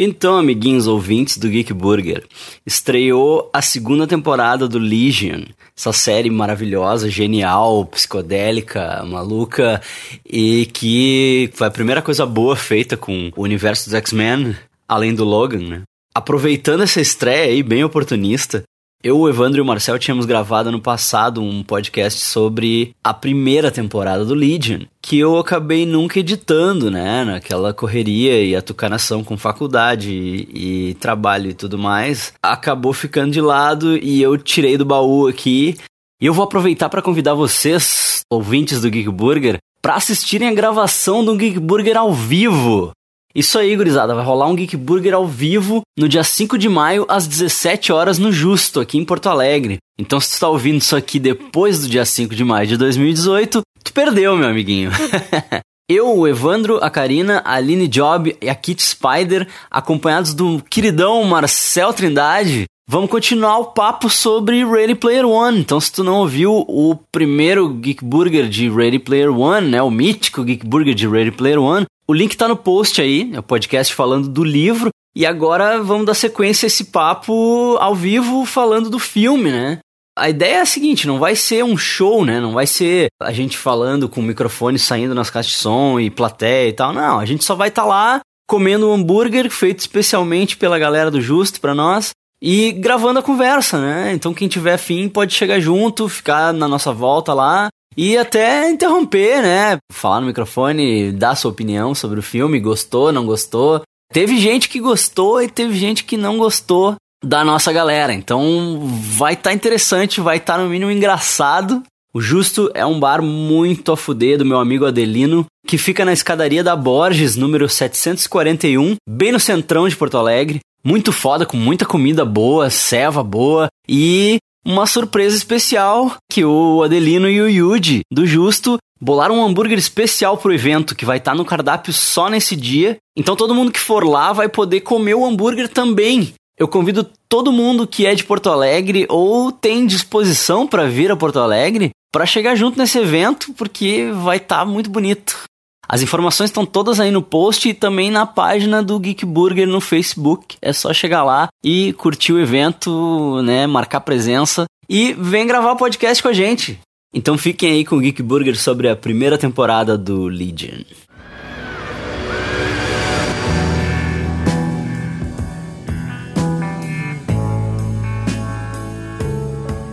Então, amiguinhos ouvintes do Geek Burger, estreou a segunda temporada do Legion, essa série maravilhosa, genial, psicodélica, maluca e que foi a primeira coisa boa feita com o universo dos X-Men, além do Logan, né? Aproveitando essa estreia aí, bem oportunista, eu, o Evandro e o Marcel tínhamos gravado no passado um podcast sobre a primeira temporada do Legion, que eu acabei nunca editando, né? Naquela correria e atucanação com faculdade e, e trabalho e tudo mais. Acabou ficando de lado e eu tirei do baú aqui. E eu vou aproveitar para convidar vocês, ouvintes do Geek Burger, para assistirem a gravação do Geek Burger ao vivo. Isso aí, gurizada, vai rolar um Geek Burger ao vivo no dia 5 de maio, às 17 horas, no Justo, aqui em Porto Alegre. Então, se tu tá ouvindo isso aqui depois do dia 5 de maio de 2018, tu perdeu, meu amiguinho. Eu, o Evandro, a Karina, a Aline Job e a Kit Spider, acompanhados do queridão Marcel Trindade, vamos continuar o papo sobre Ready Player One. Então, se tu não ouviu o primeiro Geek Burger de Ready Player One, né, o mítico Geek Burger de Ready Player One, o link tá no post aí, é o podcast falando do livro. E agora vamos dar sequência a esse papo ao vivo falando do filme, né? A ideia é a seguinte, não vai ser um show, né? Não vai ser a gente falando com o microfone saindo nas caixas de som e plateia e tal. Não, a gente só vai estar tá lá comendo um hambúrguer feito especialmente pela galera do Justo para nós e gravando a conversa, né? Então quem tiver afim pode chegar junto, ficar na nossa volta lá e até interromper, né? Falar no microfone, dar sua opinião sobre o filme, gostou, não gostou. Teve gente que gostou e teve gente que não gostou da nossa galera. Então vai estar tá interessante, vai estar tá no mínimo engraçado. O Justo é um bar muito a fuder do meu amigo Adelino, que fica na escadaria da Borges, número 741, bem no centrão de Porto Alegre. Muito foda, com muita comida boa, ceva boa e uma surpresa especial que o Adelino e o Yuji do Justo bolaram um hambúrguer especial pro evento que vai estar tá no cardápio só nesse dia. Então todo mundo que for lá vai poder comer o hambúrguer também. Eu convido todo mundo que é de Porto Alegre ou tem disposição para vir a Porto Alegre para chegar junto nesse evento, porque vai estar tá muito bonito. As informações estão todas aí no post e também na página do Geek Burger no Facebook. É só chegar lá e curtir o evento, né, marcar presença e vem gravar o podcast com a gente. Então fiquem aí com o Geek Burger sobre a primeira temporada do Legion.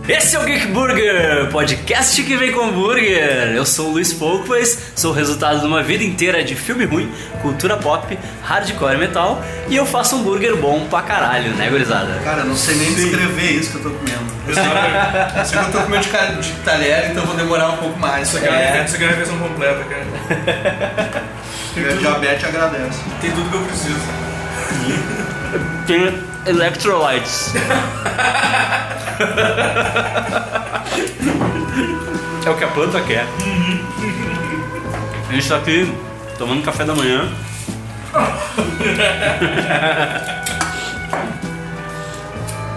Esse é o Geek Burger, podcast que vem com hambúrguer. Eu sou o Luiz Poucas, sou o resultado de uma vida inteira de filme ruim, cultura pop, hardcore e metal, e eu faço hambúrguer bom pra caralho, né, gurizada? Cara, eu não sei nem descrever isso que eu tô comendo. Eu sei, que, eu sei que eu tô comendo de, cara, de talher, então eu vou demorar um pouco mais. Isso aqui é, isso aqui é a versão completa, cara. Diabetes agradece. Tem tudo que eu preciso. Tem electrolytes. é o que a planta quer. A gente tá aqui tomando café da manhã.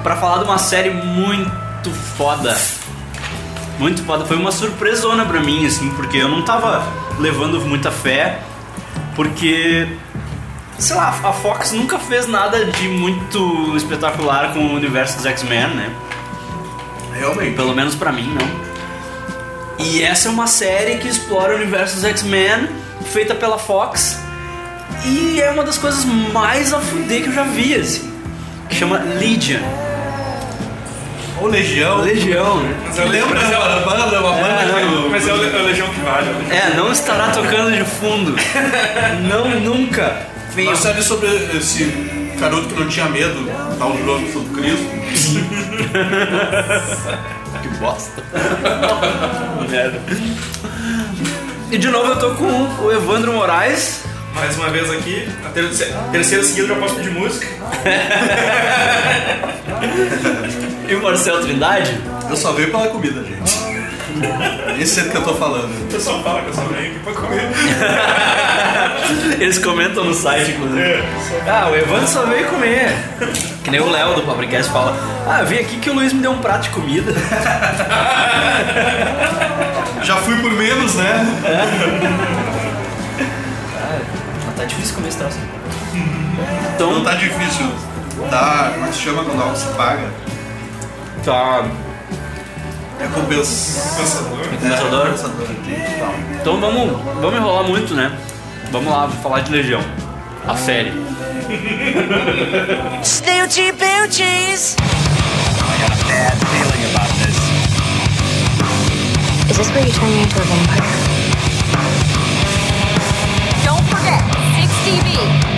pra falar de uma série muito foda. Muito foda. Foi uma surpresona pra mim, assim, porque eu não tava levando muita fé. Porque sei lá, a Fox nunca fez nada de muito espetacular com o universo dos X-Men, né? Realmente. Pelo menos para mim, não. E essa é uma série que explora o universo dos X-Men, feita pela Fox. E é uma das coisas mais a fuder que eu já vi, assim. Que chama Legion. Ou Legião. Legião, né? Mas uma banda, uma banda É, que- Mas é o, é o Legião que vale. é Legião. É, não estará tocando de fundo. não, nunca. Uma série sobre esse garoto que não tinha medo, tal jogo sobre Cristo. Que bosta. Merda. E de novo eu tô com o Evandro Moraes. Mais uma vez aqui, a terceira, terceira seguida eu já posso pedir música. E o Marcel Trindade. Eu só veio pela comida, gente. Esse é do que eu tô falando. O pessoal fala que eu só venho aqui pra comer. Eles comentam no site, inclusive. É, Ah, o Evandro só veio comer. Que nem o Léo do Papricast fala. Ah, vim aqui que o Luiz me deu um prato de comida. Já fui por menos, né? Mas tá difícil comer esse troço. Não Então, tá difícil. Tá. Como é que se chama quando algo se paga? tá. É. Pensador. É, compensador. Tá. Então vamos, vamos enrolar muito, né? Vamos lá, vamos falar de Legião. A série. Snoochie boochies. Is this where you turn me into a vampire? Don't forget, 6TV.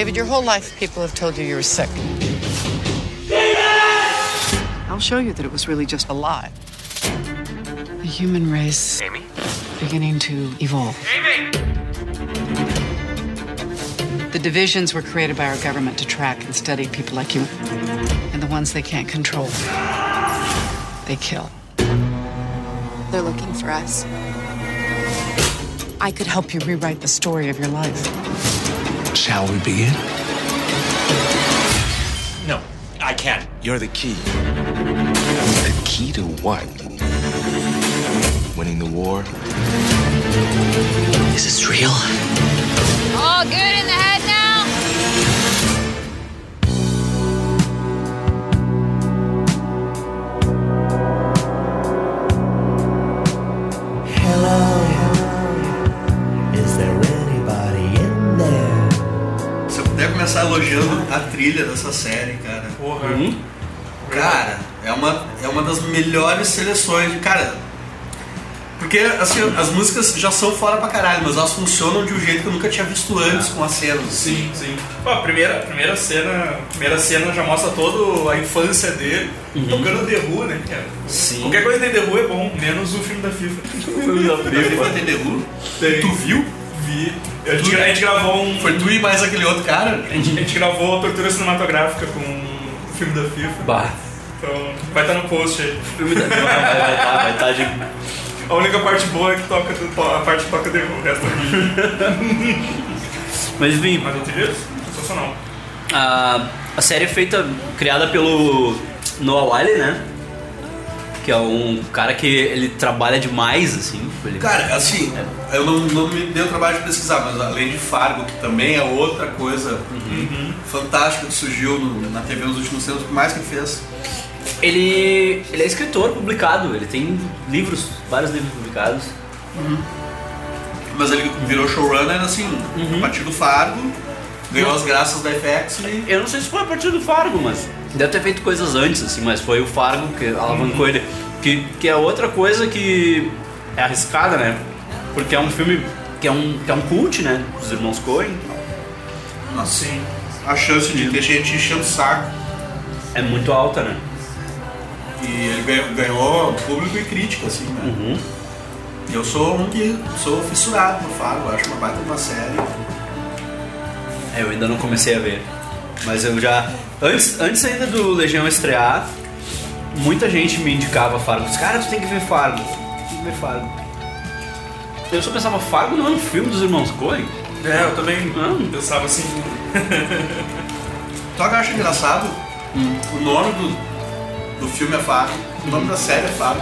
David, your whole life people have told you you were sick. David! I'll show you that it was really just a lie. The human race Amy? beginning to evolve. Amy! The divisions were created by our government to track and study people like you. And the ones they can't control, they kill. They're looking for us. I could help you rewrite the story of your life. Shall we begin? No, I can't. You're the key. The key to what? Winning the war? Is this real? All good in the head começar elogiando a trilha dessa série, cara. Porra. Cara, é uma, é uma das melhores seleções. Cara, porque assim, as músicas já são fora pra caralho, mas elas funcionam de um jeito que eu nunca tinha visto antes com as cenas. Sim, sim. Pô, a primeira, a primeira cena. primeira cena já mostra toda a infância dele. Tocando The Who, né, cara? Sim. Qualquer coisa de The Who é bom, menos o filme da FIFA. Vai ter The Who? Tem. Tu viu? Vi. A gente, a gente gravou um. Foi tu e mais aquele outro cara? A gente, a gente gravou a tortura cinematográfica com o filme da FIFA. Bah. Então vai estar no post aí. Filme da... Vai vai estar vai tá de... A única parte boa é que toca a parte que toca Who, o resto Mas enfim, Mas outro dia, sensacional. a, a série é feita, criada pelo Noah Wiley, né? Que é um cara que ele trabalha demais, assim. Ele... Cara, assim, eu não, não me dei o trabalho de pesquisar, mas além de Fargo, que também é outra coisa fantástica que surgiu no- na TV nos últimos tempos, o que mais que fez? Ele, ele é escritor publicado, ele tem livros, vários livros publicados. Mas ele virou showrunner, assim, Uhum. a partir do Fargo, ganhou as graças da FX e... Eu não sei se foi a partir do Fargo, mas deve ter feito coisas antes, assim, mas foi o Fargo que alavancou ele. Que, que é outra coisa que é arriscada, né? Porque é um filme que é um, que é um cult, né? Dos irmãos Coen. Nossa, sim. A chance de ter gente enchendo o saco. É muito alta, né? E ele ganhou, ganhou público e crítica, assim, né? Uhum. E eu sou um que sou fissurado no Fargo, acho uma baita uma série. É, eu ainda não comecei a ver. Mas eu já. Antes, antes ainda do Legião estrear, muita gente me indicava Fargo. Cara, tu tem que ver Fargo. Tem que ver Fargo. Eu só pensava, Fargo não é um filme dos irmãos Coen? É, eu também Não. pensava assim. Tu acha engraçado? O nome do, do filme é Fargo, o nome da série é Fargo.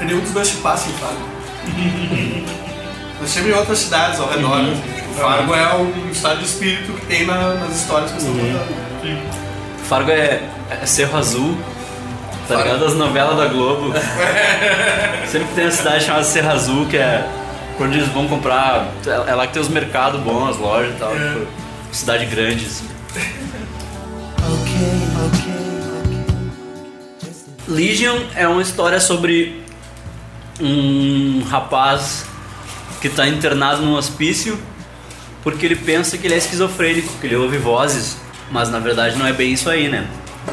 E nenhum dos dois se passa em Fargo. Mas sempre em outras cidades ao redor. assim. Fargo é um estado de espírito que tem na- nas histórias que estão contando. Fargo é, é Cerro Azul, tá Fargo. ligado? As novelas da Globo. Sempre tem uma cidade chamada Cerro Azul, que é onde eles vão comprar. É lá que tem os mercados bons, as lojas e tal. Tipo, cidade grande. assim. Legion é uma história sobre um rapaz que está internado num hospício porque ele pensa que ele é esquizofrênico, que ele ouve vozes, mas na verdade não é bem isso aí, né?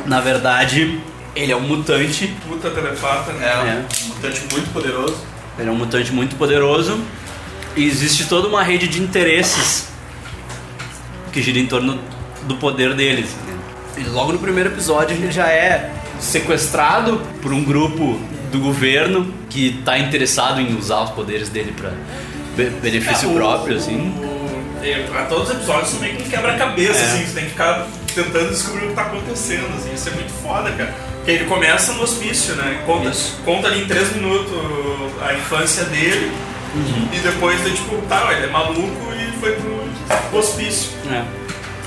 Na verdade, ele é um mutante, Puta telepata, né? É, um mutante muito poderoso. ele é um mutante muito poderoso e existe toda uma rede de interesses que gira em torno do poder deles. E logo no primeiro episódio ele já é sequestrado por um grupo do governo que está interessado em usar os poderes dele para benefício É, o- próprio, assim. O- a todos os episódios são meio que um quebra-cabeça, É. assim, você tem que ficar tentando descobrir o que tá acontecendo, assim, isso é muito foda, cara. Que ele começa no hospício, né? Conta, Isso. conta ali em três minutos a infância dele. E depois ele, tipo, tá, ele é maluco e foi pro hospício. É.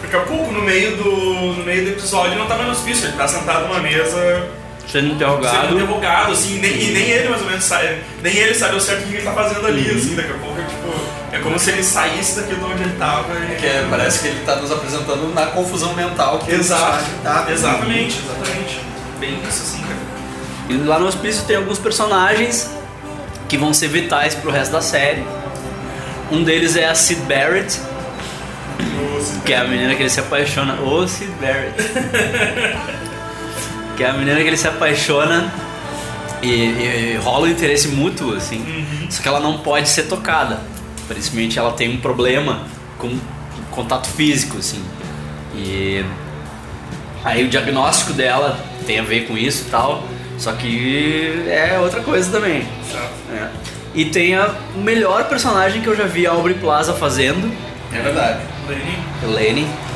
Daqui a pouco, no meio do, no meio do episódio, ele não tá mais no hospício, ele tá sentado numa mesa Sendo interrogado. sendo interrogado, assim, nem, e nem ele mais ou menos sabe, nem ele sabe ao certo o que ele tá fazendo ali, Uhum. assim, daqui a pouco, tipo, é como se ele saísse daqui de onde ele tava e... Que é- parece que ele tá nos apresentando na confusão mental que Exato, ele tá. exatamente, exatamente. Bem isso, assim, cara. E lá no hospício tem alguns personagens que vão ser vitais pro resto da série. Um deles é a Sid Barrett, que é a menina que ele se apaixona. Ô Sid Barrett. que é a menina que ele se apaixona e, e- e rola um interesse mútuo, assim. Só que ela não pode ser tocada. Aparentemente ela tem um problema com contato físico, assim. E aí o diagnóstico dela tem a ver com isso e tal. Só que é outra coisa também. É. E tem a, o melhor personagem que eu já vi a Aubrey Plaza fazendo, É verdade. Lenny, Elaine.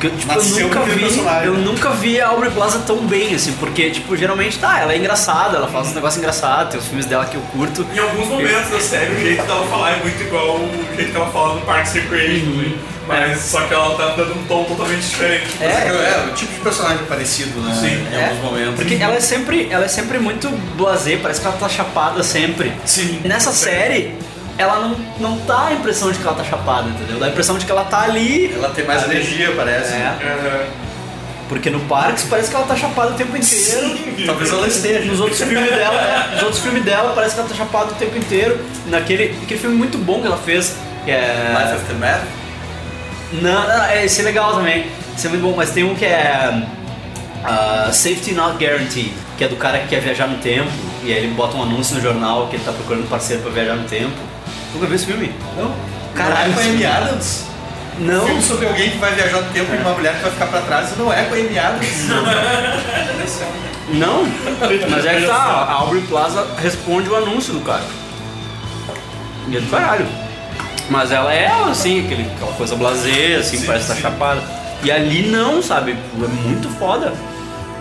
Que eu, tipo, eu nunca vi, personagem. eu nunca vi a Aubrey Plaza tão bem, assim, porque, tipo, geralmente, tá, ela é engraçada, ela faz uns negócios engraçados, tem os filmes dela que eu curto. Em alguns momentos da série, o jeito dela falar é muito igual o jeito que ela fala no Parks and Recreation, né? mas só que ela tá dando um tom totalmente diferente. É, É, o tipo de personagem parecido, né? Sim. Em É, alguns momentos. Porque ela é sempre, ela é sempre muito blasé, parece que ela tá chapada sempre. Sim. E nessa série, ela não, não dá a impressão de que ela tá chapada, entendeu? Dá a impressão de que ela tá ali. Ela tem mais energia, parece. É, Aham. porque no Parks parece que ela tá chapada o tempo inteiro. Talvez ela esteja. Nos outros filmes dela, é, nos outros filmes dela parece que ela tá chapada o tempo inteiro. Naquele aquele filme muito bom que ela fez, que é. Life the Mad. Não, não, é, esse é legal também. Esse é muito bom, mas tem um que é. ah, Safety Not Guaranteed, que é do cara que quer viajar no tempo, e aí ele bota um anúncio no jornal que ele tá procurando parceiro pra viajar no tempo. Nunca viu esse filme? Não. Caralho, Não é com a Amy Adams? Não. Filme sobre alguém que vai viajar no tempo e uma mulher que vai ficar pra trás não é com a Amy Adams. Não, mas é que tá, a Aubrey Plaza responde o anúncio do cara. E é do caralho. Mas ela é assim, aquele, aquela coisa blasé, assim, parece estar chapada. E ali não, sabe? É muito foda.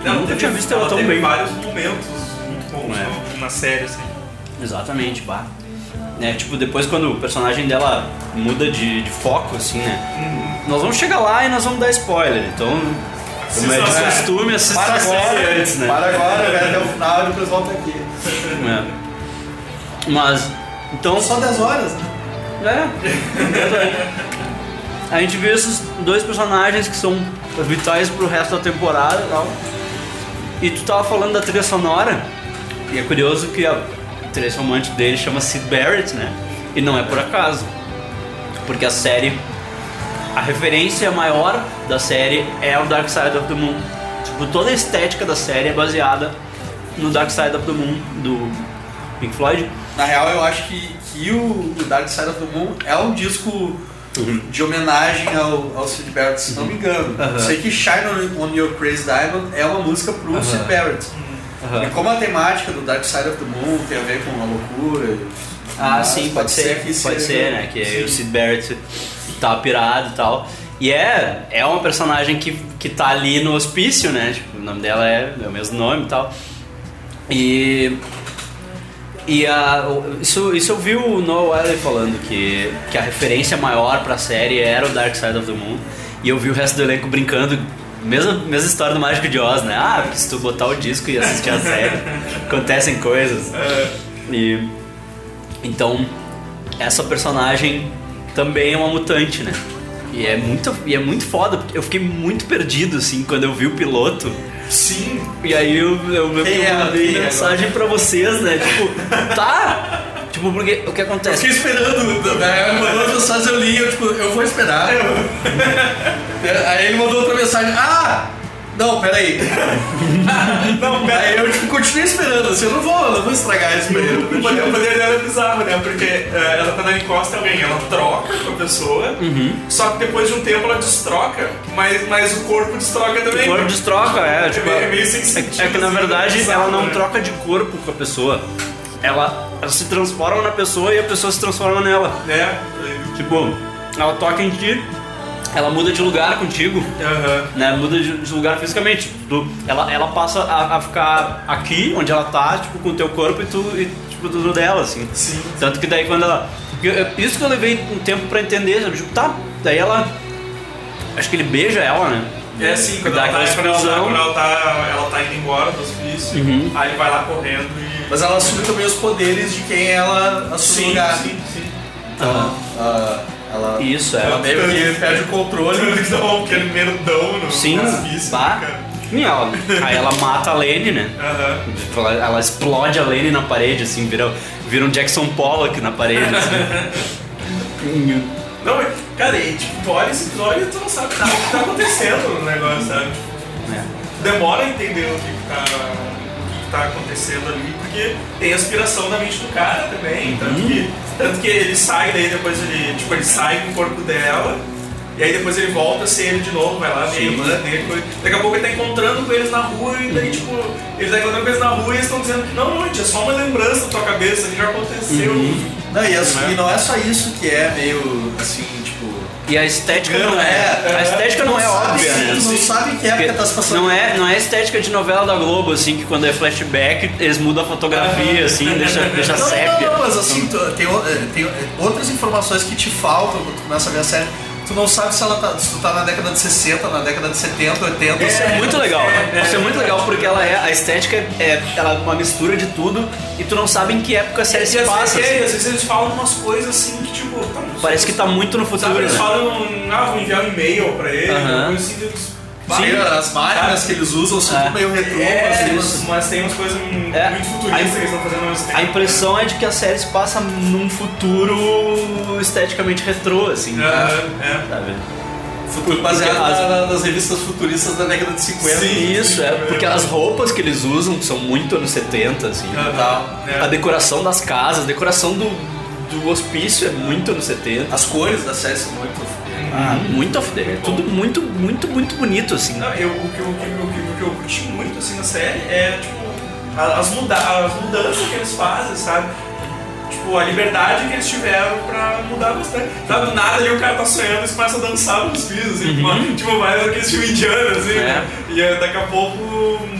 Eu nunca teve- tinha visto ela, tão teve bem. vários momentos muito bons É. na série, assim. Exatamente, bah. É, tipo, depois quando o personagem dela muda de, de foco, assim, né? Nós vamos chegar lá e nós vamos dar spoiler. Então, como é de né? costume, assista Para agora, antes, né? para agora, vai até o final e depois volta aqui. É. Mas, então... Só 10 horas, né? É. A gente vê esses dois personagens que são vitais pro resto da temporada e tal. E tu tava falando da trilha sonora, e é curioso que a trilha romântica dele chama Sid Barrett, né? E não é por acaso. Porque a série. A referência maior da série é o Dark Side of the Moon. Tipo, toda a estética da série é baseada no Dark Side of the Moon do Pink Floyd. Na real, eu acho que, que o, Dark Side of the Moon é um disco de homenagem ao, ao Sid Barrett, se não me engano. Uhum. Eu sei que Shine on, on Your Crazy Diamond é uma música pro Uhum. Sid Barrett. Uhum. E como a temática do Dark Side of the Moon tem a ver com a loucura. Ah, mas sim, pode, ser, que pode seja- ser, né? Que aí o Sid Barrett tá pirado e tal. E é, é uma personagem que, que tá ali no hospício, né? Tipo, o nome dela é, é o mesmo nome e tal. E. E a, isso, isso eu vi o Noah Wiley falando, que, que a referência maior pra série era o Dark Side of the Moon. E eu vi o resto do elenco brincando, mesma, mesma história do Mágico de Oz, né? Ah, porque se tu botar o disco e assistir a série, acontecem coisas. E. Então, essa personagem também é uma mutante, né? E é muito, e é muito foda, porque eu fiquei muito perdido, assim, quando eu vi o piloto. Sim. E aí eu, eu, eu, é mandei é mensagem pra vocês, né? Tipo, tá! Tipo, porque o que Eu acontece? fiquei esperando, né? Mensagens, eu li, eu tipo, eu vou esperar. Aí ele mandou outra mensagem, ah! Não, peraí. Não, pera Aí eu continuei esperando, assim, eu não vou, não vou estragar isso pra ele. O poder, o poder dela é bizarro, né? Porque eh, ela tá na encosta alguém, ela troca com a pessoa, só que depois de um tempo ela destroca, mas, mas o corpo destroca também. O corpo destroca, é, tipo, meio, meio sem é, sentido, é que na assim, verdade bizarro, ela não né? troca de corpo com a pessoa. Ela, ela se transforma na pessoa e a pessoa se transforma nela. É, Tipo, ela toca em ti ela muda de lugar contigo. Aham. Né, muda de, de lugar fisicamente. Tu- ela, ela passa a, a ficar aqui, onde ela tá, tipo, com o teu corpo e tu, e, tipo, tudo dela, assim. Sim. Tanto que daí quando ela. eu- eu- Isso que eu levei um tempo pra entender, sabe? Tipo, tá, daí ela. Acho que ele beija ela, né? É assim, quando Dá ela, tá, aquela quando, ela tá, explosão. quando ela tá, ela tá indo embora do hospício, Uhum. aí ele vai lá correndo e. Mas ela assume também os poderes de quem ela assume o Sim, lugar. sim, sim. Então, ah, ela, Isso, é. ela meio que perde o controle. Tanto que dá um aquele merdão no Sim, bah. cara. E ela, aí ela mata a Lane, né? Aham. Ela, ela explode a Lane na parede, assim, vira, vira um Jackson Pollock na parede, assim. Não, mas, cara, e tipo, tu olha esse episódio e tu não sabe nada o que tá acontecendo no negócio, sabe? É. demora a entender o que, que tá. O que, que tá acontecendo ali, porque tem aspiração da mente do cara também. Tanto, que, tanto que ele sai daí, depois ele. Tipo, ele sai com o corpo dela. E aí depois ele volta a ser ele de novo, vai lá, vem a irmã dele. coisa- Daqui a pouco ele tá encontrando com eles na rua e daí, tipo, ele tá encontrando com eles na rua e eles estão dizendo que não, não, é só uma lembrança da tua cabeça, que já aconteceu. Não, e, as- e não é só isso que é meio assim, tipo. E a estética não é. É, A estética não é sabe, óbvia, né? Não sabe que época tá se passando. Não é, não é estética de novela da Globo, assim, que quando é flashback eles mudam a fotografia, assim, deixa, deixa Não, sépia. não, não, mas assim, tem, é, tem é, outras informações que te faltam quando tu começa a ver a série. Tu não sabe se, ela tá, se tu tá na década de 60, na década de 70, 80. Isso é muito legal. Isso é muito legal porque ela é. A estética é, ela é uma mistura de tudo e tu não sabe em que época a série se às passa. vezes, é, às vezes eles falam umas coisas assim que, tipo, tá, Parece que tá muito no Sabe, futuro, eles né? falam, ah, vou enviar um e-mail pra ele, uma coisa assim. Sim, as máquinas que eles usam são É. tudo meio retrô, é, assim, mas, mas tem umas coisas muito É. futuristas A- que eles estão fazendo ao mesmo tempo. A impressão é de que a série se passa num futuro esteticamente retrô, assim. É. Sabe? futuro baseado as- na- na- nas revistas futuristas da década de 50. Isso, é, porque as roupas que eles usam são muito anos 70, assim. Aham, é. A decoração das casas, a decoração do, do hospício é muito anos 70. As cores da série são muito. Ah, muito off É tudo muito, muito, muito bonito, assim. Não, eu, o, que, eu- o, que, o, que, o que eu curti muito assim na série é tipo as, muda as mudanças que eles fazem, sabe? Tipo, a liberdade que eles tiveram pra mudar bastante. Sabe, do nada ali o cara tá sonhando e eles começam a dançar nos fios, assim, tipo, tipo, mais aqueles filmes indianos, assim, Uhum. É. né? E daqui a pouco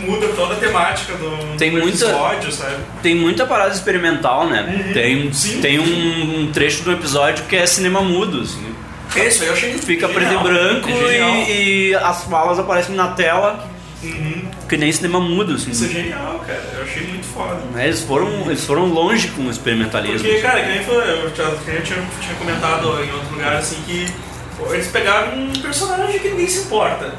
muda toda a temática do, Tem do muita- episódio, sabe? Tem muita parada experimental, né? Tem, Sim. tem um, um trecho do episódio que é cinema mudo, assim. É isso aí, eu achei Fica genial, preto e branco é e, e as falas aparecem na tela, Uhum. que nem cinema mudo, assim. Isso é genial, cara. Eu achei muito foda. Né, Eles foram, eles foram longe com o experimentalismo. Porque, cara, que nem, foi, eu, já, que eu tinha, tinha comentado em outro lugar, assim, que pô, eles pegaram um personagem que ninguém se importa.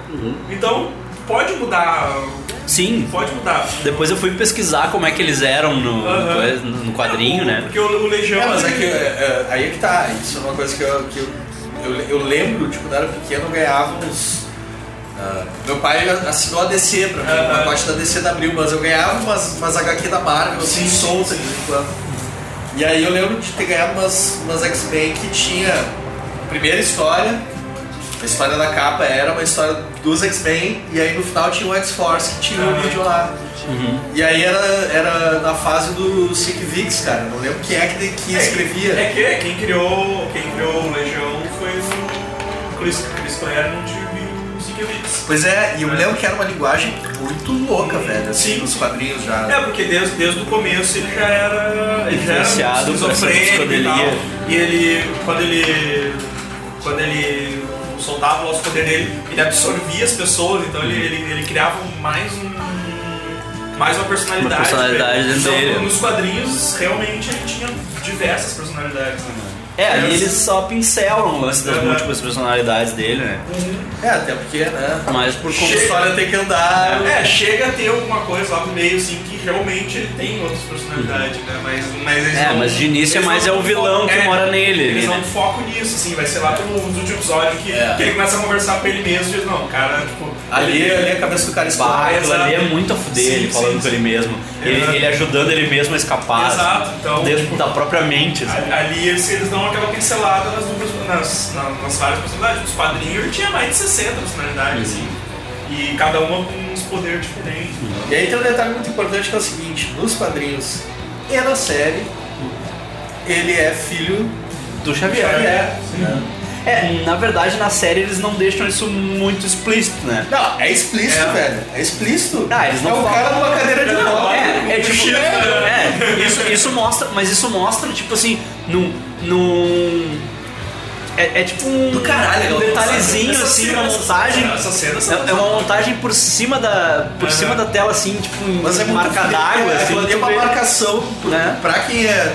Então, pode mudar. Sim. Pode mudar. Depois eu fui pesquisar como é que eles eram no, Aham. coisa- no quadrinho, O- né? Porque o, o Legião. É, mas é que é, é, aí é que tá. Isso é uma coisa que eu, que eu, eu, eu lembro, tipo, quando eu era pequeno, eu ganhava uns. ah, meu pai assinou a DC pra mim, uma parte da DC da Abril, mas eu ganhava umas, umas HQ da Marvel, assim, Sim, solta de vez em quando. E aí eu lembro de ter ganhado umas, umas X-Men que tinha a primeira história, a história da capa era uma história dos X-Men, e aí no final tinha o X-Force que tinha o Aham. vídeo lá. E aí era, era na fase do Sick Vix, cara. Não lembro quem é que, que escrevia. É que quem criou, quem criou o Legião o Chris, Chris Claremont e o. Pois é, e eu me lembro que era uma linguagem muito louca, velho, assim, Sim. nos quadrinhos já. É, porque desde, desde o começo ele já era. Ele já era Influenciado por essa esquizofrênico e tal. E ele. Quando ele. Quando ele soltava lá os poderes dele, ele absorvia as pessoas, então ele, ele, ele criava mais um. Mais uma personalidade. Uma personalidade Então, dele. Nos quadrinhos, realmente ele tinha diversas personalidades. Né? É, ali eles só pincelam o lance das Aham. múltiplas personalidades dele, né? É, até porque, né? Mas por A conta. história tem que andar. É, chega a ter alguma coisa lá no meio, assim, que realmente ele tem outras personalidades, né? Mas, mas eles É, não- mas de início é mais é o vilão que é, mora nele, Eles né? não focam nisso, assim, vai ser lá pelo último episódio que, É. que ele começa a conversar com ele mesmo e diz, não, cara, tipo. Ali, ele- ali a cabeça do cara aquilo ali é muito a fuder, Sim, ele falando sim, com ele mesmo. Ele, ele ajudando ele mesmo a escapar. Exato, assim, então, Dentro tipo, da própria mente. assim. Ali eles, eles dão aquela pincelada nas, nas, na- nas várias personalidades. Nos quadrinhos tinha mais de 60 personalidades, assim. E cada uma com uns poderes diferentes. E aí tem um detalhe muito importante que é o seguinte: nos quadrinhos e na série, ele é filho Do Xavier. Xavier. né? É, na verdade, na série eles não deixam isso muito explícito, né? Não, é explícito, velho. É explícito. Ah, eles não é o falam. cara numa cadeira de roda. É, é tipo. É, isso, isso mostra. Mas isso mostra, tipo assim, num. num é, é tipo um, caralho, um aquela detalhezinho assim, cena, uma essa montagem. essa cena, essa é, é uma montagem por cima da. Por Aham. cima da tela, assim, tipo, Mas é muito marca d'água, é, assim. é uma marcação Né? pra quem é.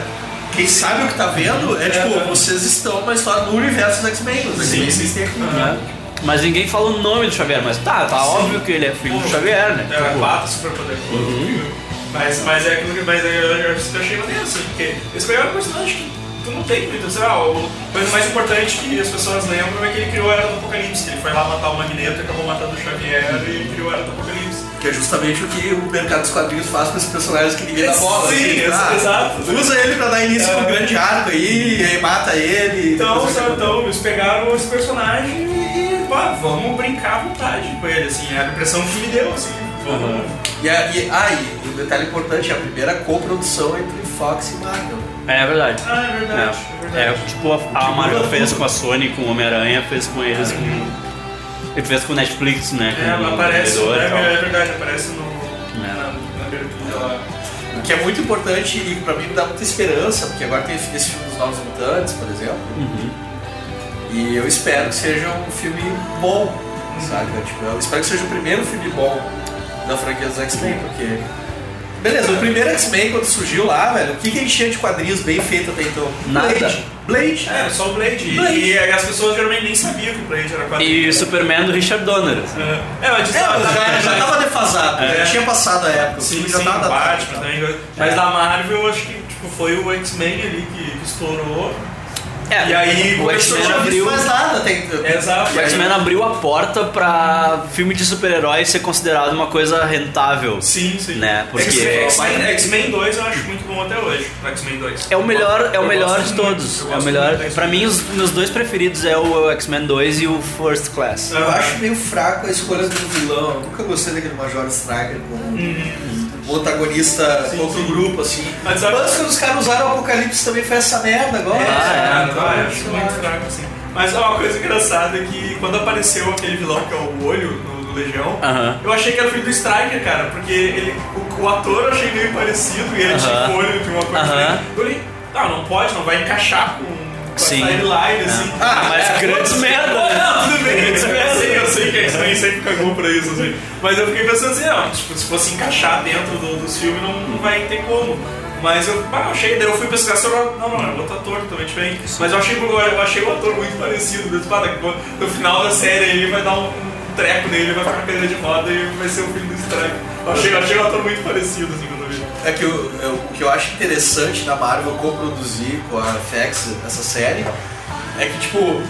Quem sabe o que tá vendo, é tipo, vocês estão numa história no universo dos X-Men. Os X-Men vocês têm aqui. né? Mas ninguém fala o nome do Xavier, mas tá, tá óbvio que ele é filho do Xavier, né? É, Tipo, bata super poderoso. Mas, mas é aquilo que mas eu, eu, eu achei maneiro, assim, porque esse foi um personagem que tu não tem muito, sei lá, a coisa mais importante que as pessoas lembram é que ele criou a Era do Apocalipse, que ele foi lá matar o Magneto e acabou matando o Xavier e criou a Era do Apocalipse. Que é justamente o que o mercado dos quadrinhos faz com esses personagens que ninguém dá bola. Sim, assim, ah, exato. Usa ele pra dar início pro grande arco aí, e aí mata ele. Então, sabe, então eles pegaram esse personagem e, pá, vamos brincar à vontade com ele, assim, é a impressão que me deu, assim, vamos... E, e, ah, e um detalhe importante, é a primeira coprodução entre Fox e Marvel. É verdade. Ah, é verdade, é, É, verdade. tipo, a, a Marvel fez com a Sony, com o Homem-Aranha, fez com eles com. Ele fez com o Netflix, né? É, o aparece, tal. é, verdade, aparece no, É. na, na abertura lá. O que é muito importante e pra mim me dá muita esperança, porque agora tem esse filme dos Novos Mutantes, por exemplo. Uhum. E eu espero que seja um filme bom, saca? Tipo, eu espero que seja o primeiro filme bom da franquia dos X-Men, porque. Beleza, o primeiro X-Men quando surgiu lá, velho, o que, que a gente tinha de quadrinhos bem feito até então? Nada. Blade. Blade. É, só o Blade. Blade. E, e as pessoas geralmente nem sabiam que o Blade era quadrinho. E o Superman do Richard Donner. assim. É, mas É, já, já tava defasado, É. já tinha passado a época, o Sim, sim, já tava o datado. Batman também. Mas da Marvel, eu acho que tipo, foi o X-Men ali que, que estourou. É, E aí, o X-Men abriu. mais nada, tem. Exato. O X-Men abriu a porta pra filme de super-herói ser considerado uma coisa rentável. Sim, sim. Né, porque- X-Men- X-Men X-Men 2 eu acho muito bom até hoje. O X-Men 2. É o melhor, é o melhor de todos. É o melhor. Pra mim, os meus dois preferidos é o X-Men 2 e o First Class. Eu acho meio fraco a escolha do vilão. Eu nunca gostei daquele Major Striker como um antagonista Sim, outro sim. grupo, assim. Mas Mas, sabe- quando os caras usaram o Apocalipse também foi essa merda agora. Ah, é. não, eu acho muito fraco assim. Mas ó, uma coisa engraçada é que quando apareceu aquele vilão que é o olho no, no Legião, Aham. eu achei que era o filho do Striker, cara, porque ele, o, o ator eu achei meio parecido e ele Aham. tinha o olho de uma coisa. Aham. diferente. Eu olhei, não, não pode, não vai encaixar com Sim. timeline, assim. Ah, mas grandes merda, né? Não, tudo bem, eu sei, eu sei que a X-Men sempre cagou pra isso, assim. Mas eu fiquei pensando assim, não, tipo, se fosse encaixar dentro do- dos filmes, não, não vai ter como. Mas eu, ah, eu achei, daí eu fui pesquisar sobre. Não, não, é outro ator também diferente. Mas eu achei, eu achei o ator muito parecido. Desse, a pouco, no final da série ele vai dar um, um treco nele, vai ficar cadeira de roda e vai ser o filho do Strike. Eu achei, eu achei o ator muito parecido, assim. É que o, eu- o que eu acho interessante da Marvel coproduzir com a FX essa série é que, tipo,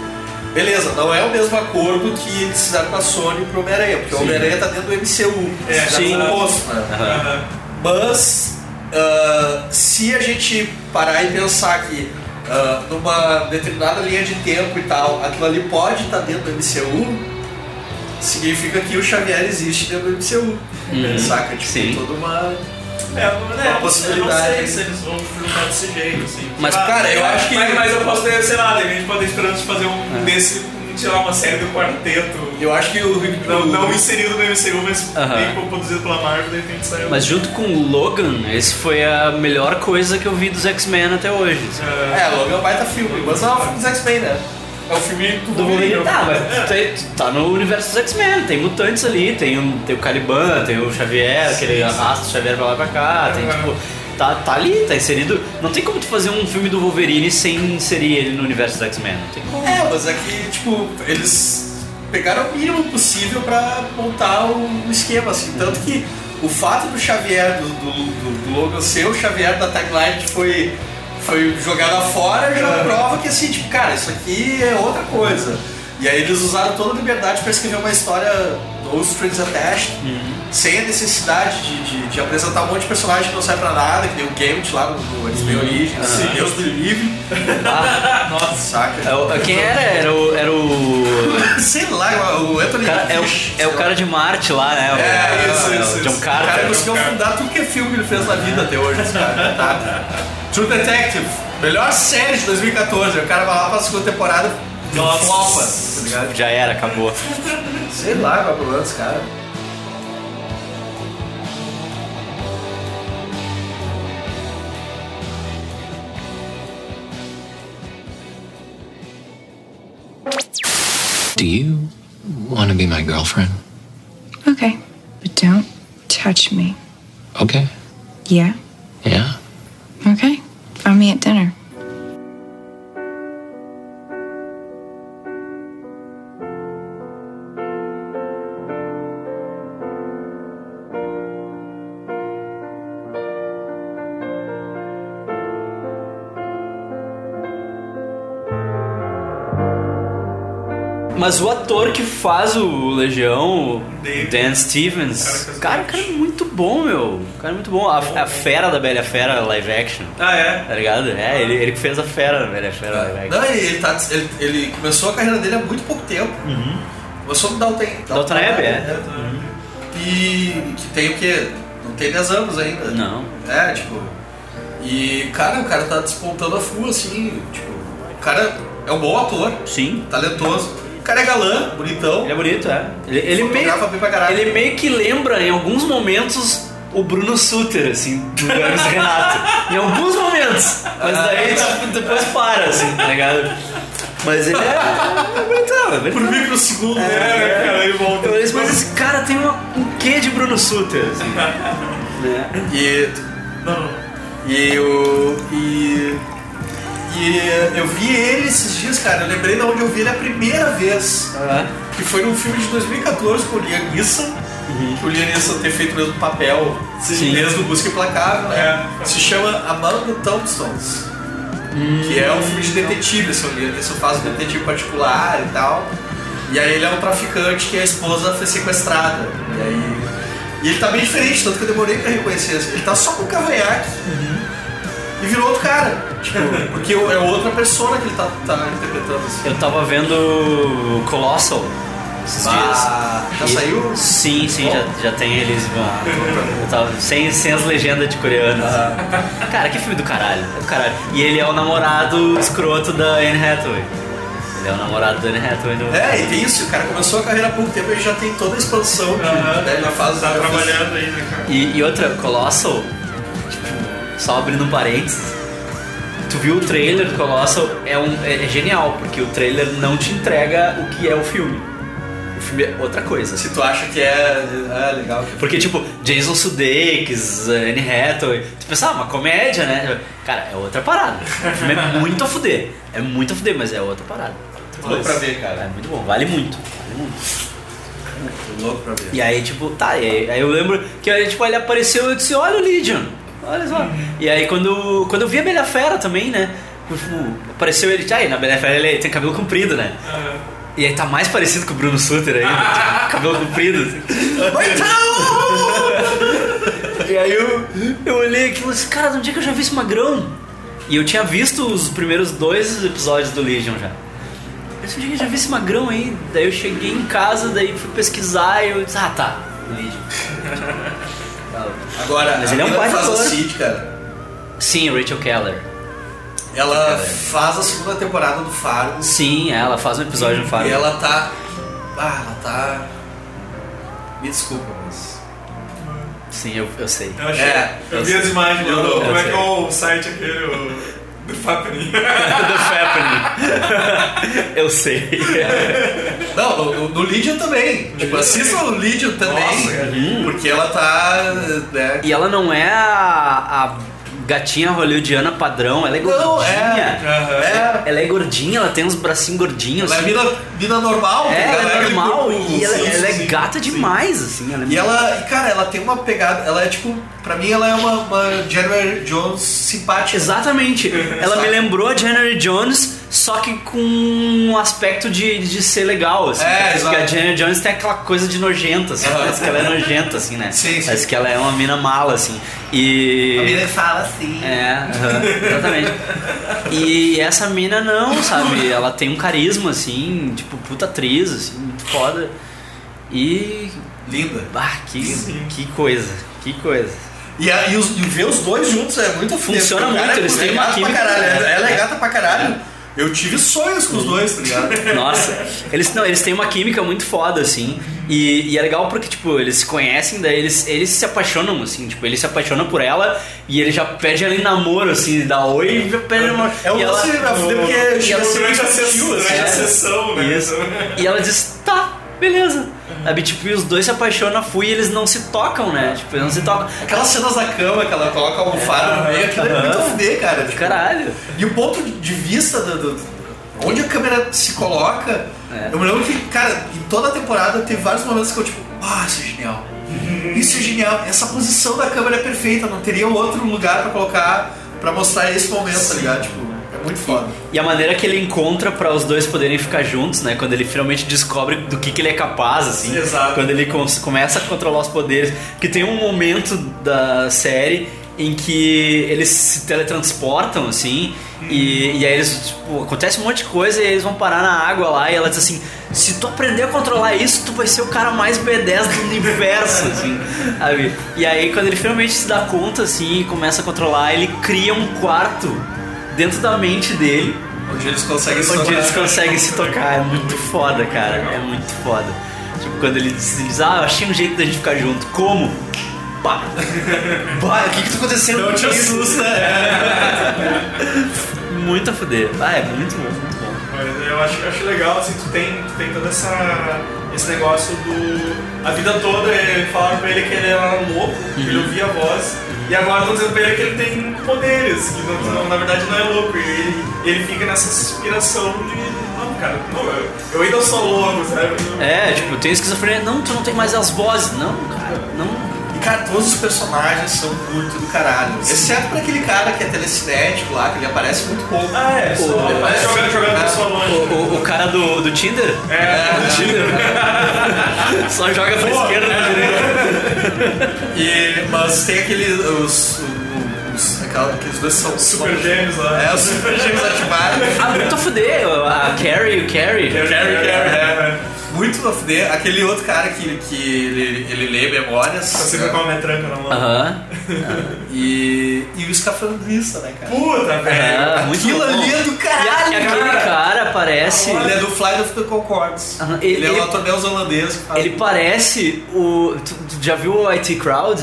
beleza, não é o mesmo acordo que eles fizeram com a Sony pro Homem-Aranha, porque o Homem-Aranha tá dentro do MCU. É, sim. fizeram o oposto, né? Aham. Mas ah, se a gente parar e pensar que ah, numa determinada linha de tempo e tal, aquilo ali pode estar dentro do MCU, significa que o Xavier existe dentro do MCU. Saca? Tipo, Sim. toda uma. É, né, Uma possibilidade. Eu não sei se eles vão filmar desse jeito, assim. Mas, cara, eu acho que- Mas, mas eu posso ter, sei lá, de repente pode ter esperança de fazer um desse, um, sei lá, uma série do quarteto. Eu acho que o. Não, o- não inserido no MCU, mas Aham. bem produzido pela Marvel, de repente saiu. Mas junto com o Logan, esse foi a melhor coisa que eu vi dos X-Men até hoje. assim. É, Logan é um baita filme, mas não é um filme dos X-Men, né? É um filme do Do Wolverine, né? tá, mas tem- tá no universo dos X-Men, tem mutantes ali, tem, um, tem o Caliban, tem o Xavier, que ele arrasta o Xavier pra lá e pra cá, tem tipo. Tá, tá ali, tá inserido. Não tem como tu fazer um filme do Wolverine sem inserir ele no universo dos X-Men. Não tem como. É, mas é que, tipo, eles pegaram o mínimo possível pra montar o o esquema, assim. Tanto que o fato do Xavier, do, do, do- do Logan ser o Xavier da que foi, foi jogado fora, já prova que, assim, tipo, cara, isso aqui é outra coisa. E aí eles usaram toda a liberdade pra escrever uma história no Strings Attached, sem a necessidade de, de, de apresentar um monte de personagem que não serve pra nada, que nem o Gambit lá no, no X-Men Origins, Deus do livre. Nossa, saca? É o- quem era? Era o. Era o. Sei lá, o Anthony cara- é, o é o cara de Marte lá, né? O, É, isso, é isso, John. Carter. O cara conseguiu fundar tudo que é filme que ele fez na vida até hoje, esse cara. Tá? True Detective, melhor série de 2014. O cara vai lá pra segunda temporada, Nossa. Flopa, tá ligado? Já era, acabou. Sei lá qual é o problema desse cara. Do you want to be my girlfriend? Okay, but don't touch me. Okay. Yeah? Yeah. Okay. Find me at dinner. Mas o ator que faz o Legião, David. Dan Stevens, Cara, cara, o cara é muito bom, meu. O cara é muito bom. A, a fera da Bela Fera live action. Ah, é? Tá ligado? É, ele, ele que fez a fera da Bela Fera live action. Não, ele, tá, ele, ele começou a carreira dele há muito pouco tempo. Começou no Dalton. Downton Abbey, é. E que tem o quê? Não tem 10 anos ainda. Não. É, tipo. E, cara, o cara tá despontando a full, assim. Tipo, o cara é um bom ator, Sim. talentoso. Cara é galã, bonitão. Ele é bonito, é. Ele, ele, meio, ele meio que lembra, em alguns momentos, o Bruno Suter, assim, do Hermes Renato. Em alguns momentos. Mas daí tipo, depois para, assim, tá ligado? Mas ele é. é bonitão, é Por bonitão. microsegundo, É, né? cara, ele volta. Eu disse, mas esse cara tem uma, um quê de Bruno Suter, assim. né? E. Não. E o. E. E eu vi ele esses dias, cara. Eu lembrei de onde eu vi ele a primeira vez. Que foi num filme de 2014 com o Liam Neeson. Que o Liam Neeson ter feito o mesmo papel Sim. desde o Busca Implacável, né? É. Se chama Among the Tombstones. Que é um filme de detetive, assim, o Liam Neeson faz um detetive particular e tal. E aí ele é um traficante que a esposa foi sequestrada. E aí. E ele tá bem diferente, tanto que eu demorei pra reconhecer. assim. Ele tá só com o cavanhaque e virou outro cara. Tipo, porque é outra persona que ele tá, tá interpretando assim. Eu tava vendo Colossal esses Ah, já dias. E- saiu? Sim, sim, já, já tem eles. Eu tava, sem, sem as legendas de coreano. assim. Cara, que filme do caralho. É do caralho. E ele é o namorado escroto da Anne Hathaway. Ele é o namorado da Anne Hathaway no. É, e tem isso, o cara começou a carreira há pouco tempo e já tem toda a expansão que Aham, né, ele faz. Tá já trabalhando aí, né, cara? E, e outra, Colossal, só abrindo um parênteses. Tu viu o trailer do Colossal, é, um, é, é genial, porque o trailer não te entrega o que é o filme. O filme é outra coisa. Se tu acha que é, é legal. Porque, tipo, Jason Sudeikis, Anne Hathaway, tu pensa, ah, uma comédia, né? Cara, é outra parada. O filme é muito a fuder. É muito a fuder, mas é outra parada. Tô louco pra ver, É cara. muito bom, vale muito. Vale muito. Tô louco pra ver. E aí, tipo, tá, aí, aí eu lembro que aí, tipo, ele apareceu e eu disse, olha o Legion, olha só. E aí quando, quando eu vi a Bela Fera também, né? apareceu ele, aí na Bela Fera ele tem cabelo comprido, né? E aí tá mais parecido com o Bruno Suter aí, tipo, cabelo comprido. Assim. e aí eu, eu olhei aquilo e disse, cara, de onde é que eu já vi esse magrão? E eu tinha visto os primeiros dois episódios do Legion já. Eu disse, onde é que eu já vi esse magrão aí? Daí eu cheguei em casa, daí fui pesquisar e eu disse, ah tá, Legion. Agora, Mas a ele é um baita faz a. Cid, cara. Sim, Rachel Keller. Ela Keller. faz a segunda temporada do Fargo. Sim, ela faz um episódio no Fargo. E ela tá. Ah, ela tá. Me desculpa, mas. Sim, eu, eu sei. Eu achei. É, eu eu vi sei. as imagens Eu- do. eu Como é que é o site aquele? O, do Fappening. The Fappening. eu sei. Não, no, no Legion também. Tipo, assista o Legion também. Nossa, porque ela tá. Né, E ela não é a, a gatinha hollywoodiana padrão, ela é gordinha. Não, é. É. Ela é gordinha, ela tem uns bracinhos gordinhos. Ela é assim. mina, mina normal, É, ela é normal corpo- e ela, sim, ela é sim, gata sim. demais, assim. Ela é E ela, cara, ela tem uma pegada, ela é tipo, pra mim ela é uma, uma Jennifer Jones simpática. Exatamente. Ela me lembrou a Jennifer Jones, só que com um aspecto de, de ser legal, assim. É, Porque exato. a Jennifer Jones tem aquela coisa de nojenta, assim. Parece que ela é nojenta, assim, né? Sim, sim. Parece que ela é uma mina mala, assim. E... A mina fala assim. É, exatamente. E essa mina não, sabe? Ela tem um carisma, assim, tipo, puta atriz, assim, muito foda. E. Linda. Ah, que, que coisa, que coisa. E, a- e, os- e ver os dois juntos é muito Funciona muito, é- eles é têm uma química. Ela, ela é É. gata pra caralho. Eu tive sonhos com os dois, tá ligado? Nossa, eles, não, eles têm uma química muito foda, assim. E, e é legal porque, tipo, eles se conhecem, daí eles, eles se apaixonam, assim. Tipo, ele se apaixona por ela e ele já pede ela em namoro, assim, dá oi e já pede namoro. É ela, lance na fuder porque durante a a sessão, né? Isso. E ela diz, tá, beleza. Sabe, tipo, e os dois se apaixonam, fui e eles não se tocam, né? Tipo, eles não se tocam. Aquelas cenas da cama que ela coloca a almofada no meio, aquilo é muito fuder, cara. Tipo, Caralho. E o ponto de vista do, do- onde a câmera se coloca, É. eu me lembro que, cara, em toda a temporada teve vários momentos que eu tipo, ah, isso é genial. Isso é genial. Essa posição da câmera é perfeita, não teria outro lugar pra colocar pra mostrar esse momento, tá ligado? Tipo, é muito foda. E a maneira que ele encontra pra os dois poderem ficar juntos, né? Quando ele finalmente descobre do que, que ele é capaz, assim. Exato. Quando ele começa a controlar os poderes. Que tem um momento da série em que eles se teletransportam, assim. E, e aí eles, tipo, acontece um monte de coisa e eles vão parar na água lá. E ela diz assim: se tu aprender a controlar isso, tu vai ser o cara mais B10 do universo, assim. Sabe? E aí quando ele finalmente se dá conta, assim, e começa a controlar, ele cria um quarto dentro da mente dele Onde eles conseguem se onde tocar. eles conseguem se tocar. É muito foda, cara. É muito foda. Tipo, quando ele diz, ele ah, eu achei um jeito da gente ficar junto. Como? Pá! Pá, o que que tá acontecendo? Não te assusta, é. Muito a fuder. Ah, é muito bom, muito bom. Mas eu acho, eu acho legal, assim, tu tem, tu tem todo essa, esse negócio do. A vida toda eh, falaram pra ele que ele era louco, que ele ouvia a voz. E agora estão dizendo pra ele que ele tem poderes, que não- não- na verdade não é louco. E ele, ele fica nessa inspiração de. Não, cara, não, eu, eu ainda sou louco, sabe? É, tipo, tem esquizofrenia. Não, tu não tem mais as vozes. Não, cara, não. E, cara, todos os personagens são muito do caralho. Exceto pra aquele cara que é telecinético lá, que ele aparece muito pouco. Ah, é, só, Pô, ele parece jogando, jogando pessoa longe. O, o, o cara do, do Tinder É, do Tinder. só joga pra esquerda pra direita. E, mas tem aquele. Os, os, aquela, aqueles dois são. Super gêmeos lá. É, os super gêmeos ativados. Ah, muito a fuder. A Carrie, o Carrie. Carrie, Carrie, é. Muito a fuder. Aquele outro cara que, que ele, ele lê memórias. Você fica com uma metranca na mão. Aham. E, e o escafandrista, né, cara? Puta, velho. Ah, muito Aquilo bom. ali é do E, a- caralho, e aquele cara. cara parece. Ele é do Flight of the Concords. Aham, Ele, ele- é um ele- ator neozelandês que faz. Ele parece o. Tu, tu já viu o IT Crowd?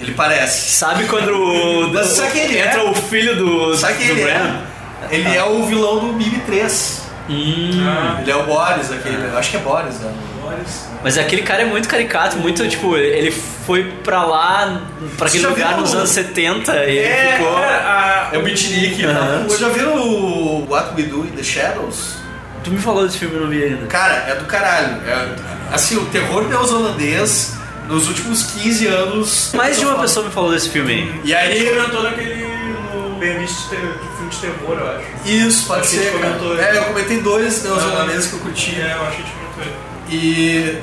Ele parece. Sabe quando o. Mas sabe quem ele é? entra o filho do. Sabe quem do ele é? Bran? Ele é o vilão do Mimi 3. Hum. Ele é o Boris, aquele. Eu acho que é Boris, né? Mas aquele cara é muito caricato, muito tipo, ele foi pra lá, pra Você aquele lugar viu nos o- anos 70 e ele É, ficou. a- É o beatnik. Aham. Vocês já viram o What We Do in the Shadows? Tu me falou desse filme, eu não vi ainda. Cara, é do caralho. É, assim, o terror neozelandês nos últimos 15 anos. Mais de uma pessoa me falou desse filme aí. E A gente aí. comentou naquele. no bem visto filme de terror, eu acho. Isso, pode Acho ser. comentou. É, eu comentei dois neozelandeses que eu curti. É, eu acho que a gente comentou ele. E.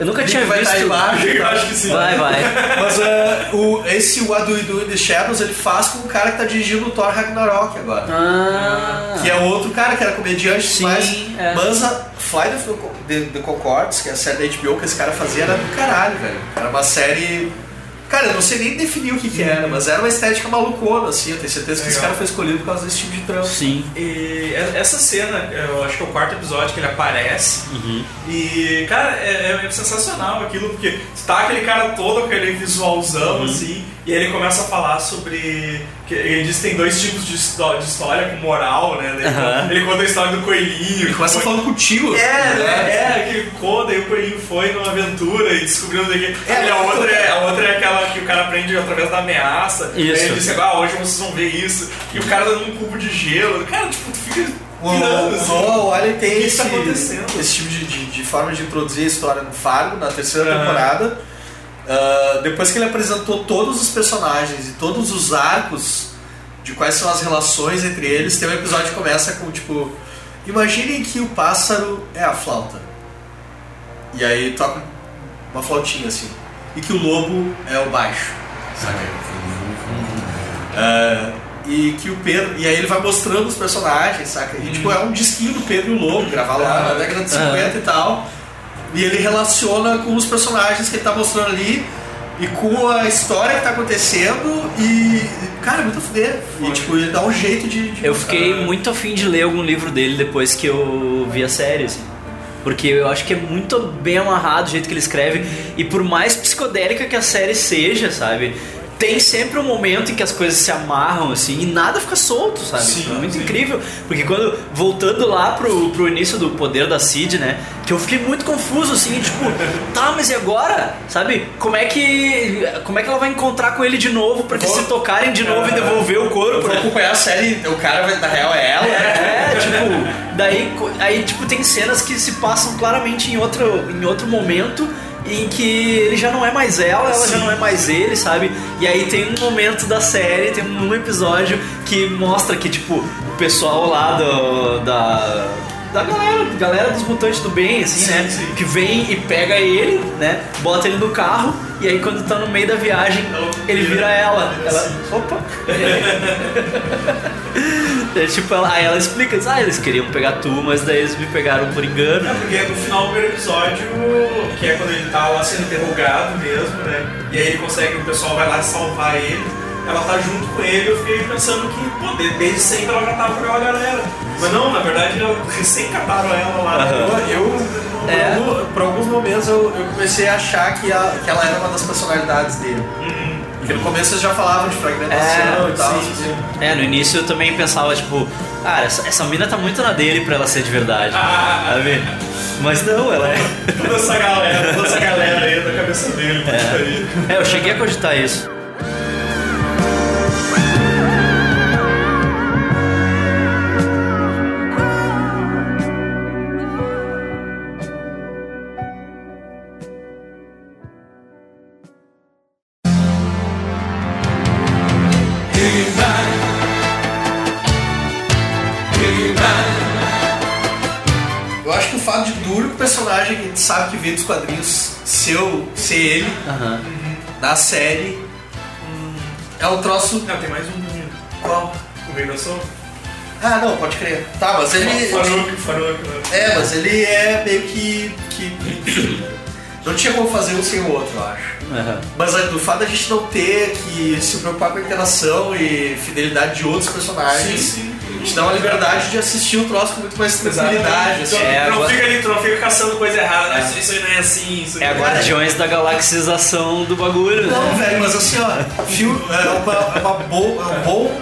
Eu nunca tinha vai visto. estar embaixo. Eu acho que sim. Vai, vai. Mas é, o, esse What Do We Do in the Shadows ele faz com o cara que tá dirigindo o Thor Ragnarok agora. Ah. Que é outro cara que era comediante, Sim, mas, é. mas a Flight of the, the Concords, que é a série da HBO que esse cara fazia, era do caralho, velho. Era uma série. Cara, eu não sei nem definir o que, que era, mas era uma estética malucona, assim. Eu tenho certeza que esse Legal. cara foi escolhido por causa desse tipo de trampo. Sim. E e- essa cena, eu acho que é o quarto episódio que ele aparece. Uhum. E, cara, é, é sensacional aquilo, porque tá aquele cara todo, com aquele visualzão, Uhum. assim, e aí ele começa a falar sobre. Que ele diz que tem dois tipos de, histó- de história com moral, né? Daí Aham. Ele conta a história do coelhinho. Ele que começa foi- falando contigo. É, né? É, que conta e o coelhinho foi numa aventura e descobriu não sei o. É, e a outra, é, a outra é aquela que o cara aprende através da ameaça. Isso. Aí ele disse, ah, hoje vocês vão ver isso. E o cara dando um cubo de gelo. Cara, tipo, tu fica O, pirando, o assim. Noah Wyle tem O que que esse, tá acontecendo? esse tipo de, de- de forma de introduzir a história no Fargo, na terceira Aham. temporada. Ah, depois que ele apresentou todos os personagens e todos os arcos de quais são as relações entre eles, tem um episódio que começa com tipo: Imaginem que o pássaro é a flauta. E aí toca uma flautinha assim. E que o lobo é o baixo. Saca? Ah, e que o Pedro. E aí ele vai mostrando os personagens, saca? E tipo, é um disquinho do Pedro e o Lobo, gravado lá na década de 50 e tal. E ele relaciona com os personagens que ele tá mostrando ali. e com a história que tá acontecendo e. Cara, é muito a fuder. E tipo, ele dá um jeito de. de Eu fiquei muito afim de ler algum livro dele depois que eu vi a série, assim. Porque eu acho que é muito bem amarrado o jeito que ele escreve. E por mais psicodélica que a série seja, sabe? Tem sempre um momento em que as coisas se amarram, assim, e nada fica solto, sabe? Sim, é muito sim. incrível. Porque quando, voltando lá pro, pro início do poder da Cid, né? Que eu fiquei muito confuso, assim, tipo, tá, mas e agora? Sabe? Como é que. Como é que ela vai encontrar com ele de novo pra que Vou- se tocarem de novo e devolver o corpo? Eu vou né? acompanhar a série, o cara vai- na real é ela. É, tipo, daí aí tipo tem cenas que se passam claramente em outro em outro momento em que ele já não é mais ela, ela já não é mais ele, sabe? E aí tem um momento da série, tem um episódio que mostra que tipo o pessoal lá do da da galera, galera dos mutantes do bem, assim, Sim, né? sim. Que vem e pega ele, né? Bota ele no carro e aí quando tá no meio da viagem, ele vira ela. Ela, opa! É, tipo, ela, aí ela explica, diz, ah, eles queriam pegar tu, mas daí eles me pegaram por engano. É porque no final do primeiro episódio, que é quando ele tá lá sendo interrogado mesmo, né? E aí ele consegue, o pessoal vai lá salvar ele. Ela tá junto com ele, eu fiquei pensando que, pô, de- desde sempre ela já tava com aquela galera. Mas não, na verdade, eu- recém cataram ela lá. Eu, eu por, É. algum- por alguns momentos eu, eu comecei a achar que, a- que ela era uma das personalidades dele. Porque no começo eles já falavam de fragmentação É, e tal. sim, assim. sim. É, no início eu também pensava, tipo, cara, essa, essa mina tá muito na dele pra ela ser de verdade. sabe? Mas não, ela é. Toda essa galera, toda essa galera aí da cabeça dele, é. É, eu cheguei a cogitar isso. Sabe que veio dos quadrinhos ser, o- ser ele Aham. na série hum, é um troço. Não, tem mais um. Qual? O da Sombra? Ah, não, pode crer. Tá, mas ele. Farouk, Farouk, né? É, mas ele é meio que. que não tinha como fazer um sem o outro, eu acho. Aham. Mas é, do fato da gente não ter que se preocupar com a interação e fidelidade de outros personagens, Sim, sim. A gente dá uma liberdade de assistir o troço com muito mais tranquilidade. Assim. É, tu não agora- fica ali, tu não fica caçando coisa errada. Isso, isso aí não é assim. Isso É a aí- Guardiões da Galaxização do bagulho, Não, né? velho, mas assim, ó, fio, é uma, é uma, bo, é um bom,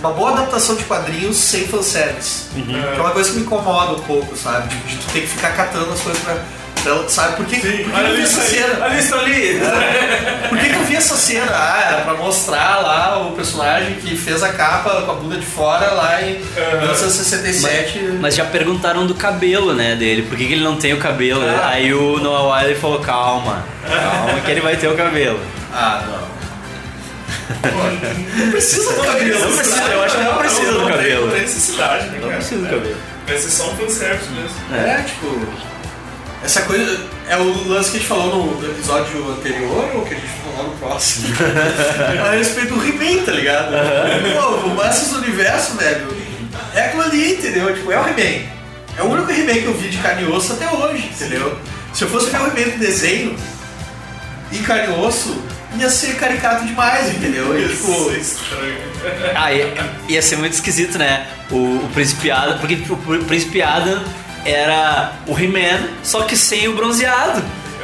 uma boa adaptação de quadrinhos sem fanservice. Que é uma coisa que me incomoda um pouco, sabe? Tipo, de tu ter que ficar catando as coisas pra. Pra- sabe? Por que, por que Olha eu vi ali, essa cena? Olha isso ali. Por que, que eu vi essa cena? Ah, era pra mostrar lá o personagem que fez a capa com a bunda de fora lá em 1967. Mas já perguntaram do cabelo, né, dele. Por que, que ele não tem o cabelo? Ah. Aí o Noah Wiley falou, calma, calma que ele vai ter o cabelo. Ah, não. Não precisa do cabelo. Não precisa, eu acho que não precisa do cabelo. Não tem necessidade, né, Não precisa do cabelo. Vai ser só um fanservice mesmo. É, tipo. Essa coisa. É o lance que a gente falou no episódio anterior ou que a gente falou no próximo? a respeito do He-Man, tá ligado? Pô, o Masters do Universo, velho, é aquilo ali, entendeu? Tipo, é o He-Man. É o único He-Man que eu vi de carne e osso até hoje, entendeu? Se eu fosse ver o He-Man do desenho em carne e osso, ia ser caricato demais, entendeu? E, tipo, é. Ah, ia, ia ser muito esquisito, né? O, o Príncipe Adam, porque o Príncipe Adam era o He-Man, só que sem o bronzeado.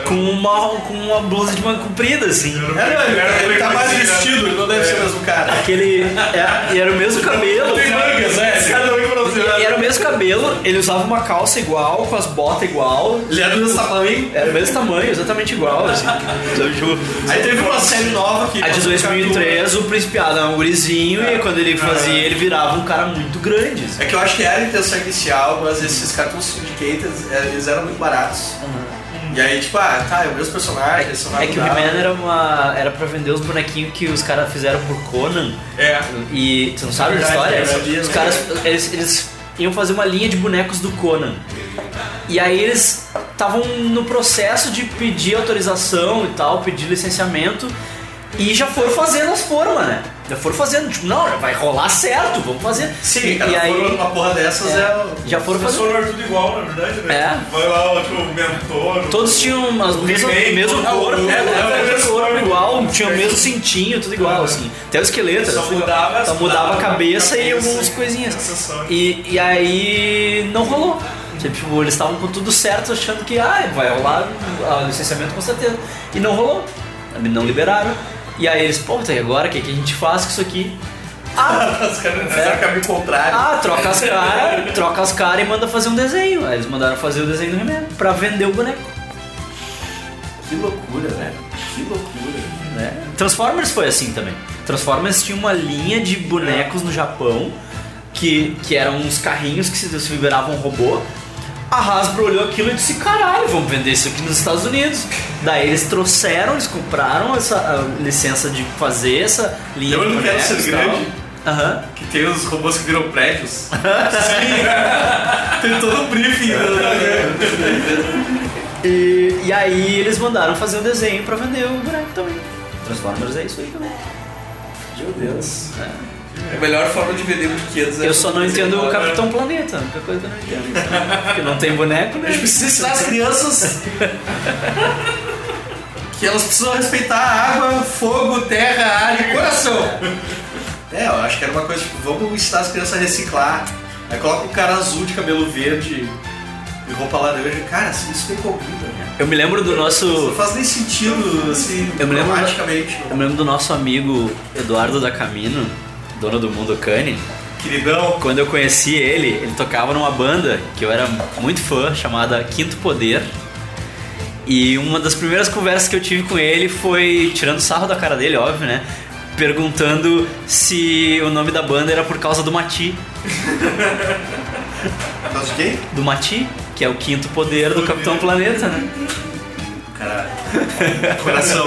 Com uma, com uma blusa de manga comprida, assim. é, não, ele, ele tá mais vestido, ele não deve ser o mesmo cara. Aquele. é- e era o mesmo cabelo. Tem mangas, né? Cada um E era o mesmo cabelo, ele usava uma calça igual, com as botas igual. Ele é do mesmo tamanho. Era o mesmo tamanho, exatamente igual, assim. Então, tipo, Aí teve uma série nova que. A de 2003, o Príncipe Adam é um gurizinho e quando ele fazia, ele virava um cara muito grande. assim. É que eu acho que era a intenção inicial, mas esses cartoons syndicated, é, eles eram muito baratos. E aí, tipo, ah, tá, é o mesmo personagem, só É que o He-Man era uma. era pra vender os bonequinhos que os caras fizeram por Conan. É. E. Tu não sabe a história? eu sabia, os caras. Eles, eles iam fazer uma linha de bonecos do Conan. E aí eles estavam no processo de pedir autorização e tal, pedir licenciamento. E já foram fazendo as formas, né? Já foram fazendo, tipo, não, vai rolar certo, vamos fazer. Sim, e, cara, e aí uma porra dessas é, é. já foram fazendo. foram tudo igual, na verdade, né? É. Vai lá, tipo, o mentor. Todos tinham as mesmo, todo- corpo, é, é, é, mesmo é, corpo é, igual, tinha o mesmo cintinho, tudo igual, assim. Até o esqueleto, Só mudava Só mudava a cabeça e cabeça algumas e coisinhas. acessórios. E, e aí não rolou. Tipo, eles estavam com tudo certo, achando que ah, vai rolar o licenciamento com certeza. E não rolou. Não liberaram. E aí eles, pô, tá, e agora o que, que a gente faz com isso aqui? Ah, Os caras caminho contrário. ah, troca as caras, troca as caras e manda fazer um desenho. Aí eles mandaram fazer o desenho do He-Man pra vender o boneco. Que loucura, né? Que loucura. né? Transformers foi assim também. Transformers tinha uma linha de bonecos no Japão que, que eram uns carrinhos que se se viravam robô. A Hasbro olhou aquilo e disse: caralho, vamos vender isso aqui nos Estados Unidos. Daí eles trouxeram, eles compraram essa a licença de fazer essa linha de do Quero Ser e. Grande? Aham. Que tem os robôs que viram prédios. Sim. tem todo o briefing. né? E, e aí eles mandaram fazer um desenho pra vender o boneco também. Transformers é isso aí também. Meu Deus. A melhor forma de vender brinquedos é. Eu só não entendo o Capitão. Planeta, a única coisa que eu não entendo. Porque não tem boneco, né? A gente precisa ensinar as crianças que elas precisam respeitar água, fogo, terra, ar e coração. É, eu acho que era uma coisa tipo, vamos ensinar as crianças a reciclar. Aí coloca um cara azul de cabelo verde e roupa laranja. Cara, assim, isso nem combina. né? Eu me lembro do nosso. Não faz nem sentido, assim, Eu me lembro- dramaticamente. Eu me lembro do nosso amigo Eduardo da Camino, dono do Mundo Cane. Queridão. Quando eu conheci ele, ele tocava numa banda que eu era muito fã, chamada Quinto Poder. E uma das primeiras conversas que eu tive com ele foi tirando sarro da cara dele, óbvio, né? Perguntando se o nome da banda era por causa do Mati. Por causa de quem? Do Mati, que é o quinto poder do Capitão Planeta, né? Caralho. Coração.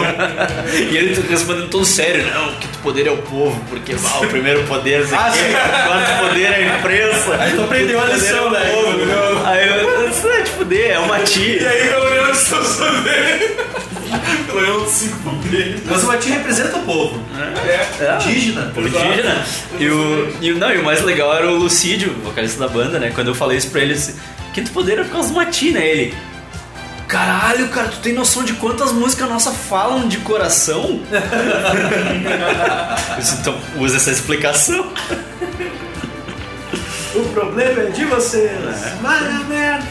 E ele respondendo todo sério, não, o quinto poder é o povo, porque ah, o primeiro poder é Ah, o quarto poder é a imprensa. Aí tu aprendeu a poder lição, é né? povo. Aí eu, isso é de fuder, é o Mati. E aí eu olhando situação dele. Pelo menos cinco poderes. Mas o Mati representa o povo. É. Indígena. Povo indígena. E o, e, não, e o mais legal era o Lucídio, vocalista da banda, né? Quando eu falei isso pra ele, eu disse, quinto poder é por causa do Mati, né? Ele. Caralho, cara, tu tem noção de quantas músicas nossas falam de coração? Então usa essa explicação. O problema é de vocês. Vai a merda.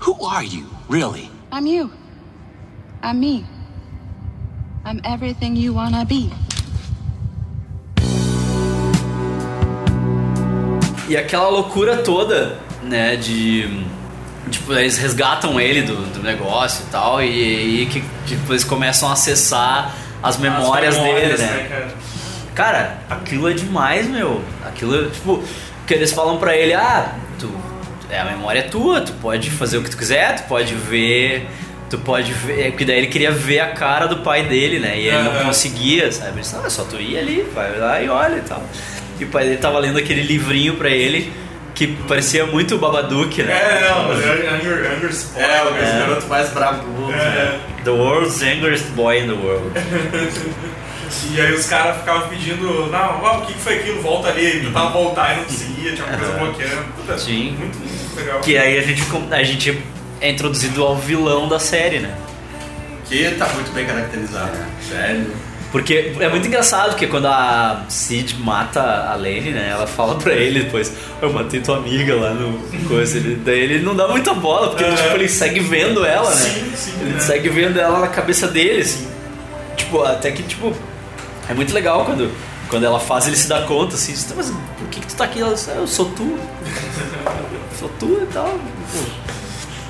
Who are you, really? I'm you. I'm me. I'm everything you wanna be. E aquela loucura toda, né, de. Tipo, eles resgatam ele do, do negócio e tal, e aí que tipo, eles começam a acessar as memórias, memórias, dele, né? né, cara? Cara, aquilo é demais, meu. Aquilo, tipo, que eles falam pra ele, ah, tu, é, a memória é tua, tu pode fazer o que tu quiser, tu pode ver, tu pode ver, porque daí ele queria ver a cara do pai dele, né, e ele não conseguia, sabe, ele disse, ah, é só tu ir ali, vai lá e olha e tal. E o pai dele tava lendo aquele livrinho pra ele, que parecia muito o Babadook, né? É, não, mas é Anger, Anger Sport. É, o garoto mais brabo do mundo. É. The world's angriest boy in the world. E aí os caras ficavam pedindo, não, ó, o que foi aquilo? Volta ali, tentava voltar e não conseguia, tinha uma coisa bloqueando. Puta, Sim. Muito, muito legal. Que aí a gente, a gente é introduzido ao vilão da série, né? Que tá muito bem caracterizado. Sério. Porque é muito engraçado, porque quando a Cid mata a Lane, né? Ela fala pra ele depois, eu matei tua amiga lá no coisa. Ele, daí ele não dá muita bola, porque ele, tipo, ele segue vendo ela, né? Sim, sim, ele é. segue vendo ela na cabeça dele, assim. Tipo, até que, tipo, é muito legal quando, quando ela faz ele se dar conta, assim, "Tá, mas por que, que tu tá aqui? Ela diz, "Ah, eu sou tu. sou tu e tal.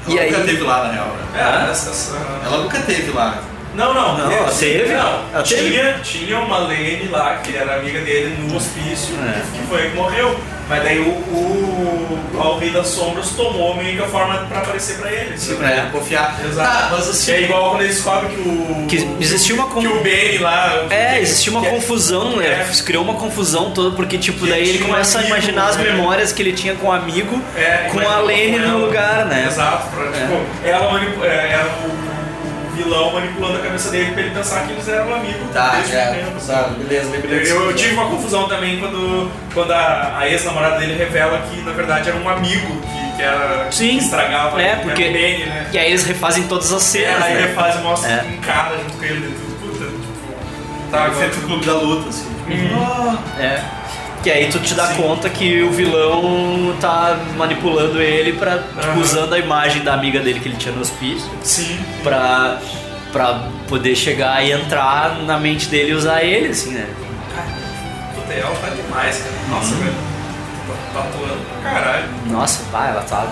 Ela E aí- nunca teve lá, na real, né? É. Ela nunca teve lá. Não, não. Não, é, ela teve. Não, Ela teve. tinha, tinha uma Lane lá, que era amiga dele no hospício, É. que foi que morreu. Mas daí o, o, Rei das Sombras tomou meio que a forma pra aparecer pra ele. Sim, pra ele confiar. Exato. Ah, mas assim- é igual quando eles descobrem que o. Que existia uma Que o Benny lá. É, existia uma é- confusão, né? É. Criou uma confusão toda, porque, tipo, Que daí ele tinha um começa a amigo, imaginar as né? memórias que ele tinha com o amigo, É, com a com no ela. lugar, né? Exato, pra, tipo, ela é, era o o vilão manipulando a cabeça dele pra ele pensar que eles eram amigos Tá, é, sabe, beleza. Eu, eu tive uma confusão também quando, quando a, a ex-namorada dele revela que na verdade era um amigo que, que era Sim. que estragava É, que era porque. o Benny, né? E aí eles refazem todas as É, cenas. aí né? refaz e mostra É. um cara junto com ele tudo, puta, tipo. Tá, feito o clube da luta, assim. É. Que aí tu te dá Sim. conta que o vilão tá manipulando ele pra, tipo, Aham. usando a imagem da amiga dele que ele tinha no hospício Sim. pra, pra poder chegar e entrar na mente dele e usar ele, assim, né? Puta, ela tá demais, cara. Nossa, velho. Tá tá atuando pra caralho. Nossa, pá, ela tá,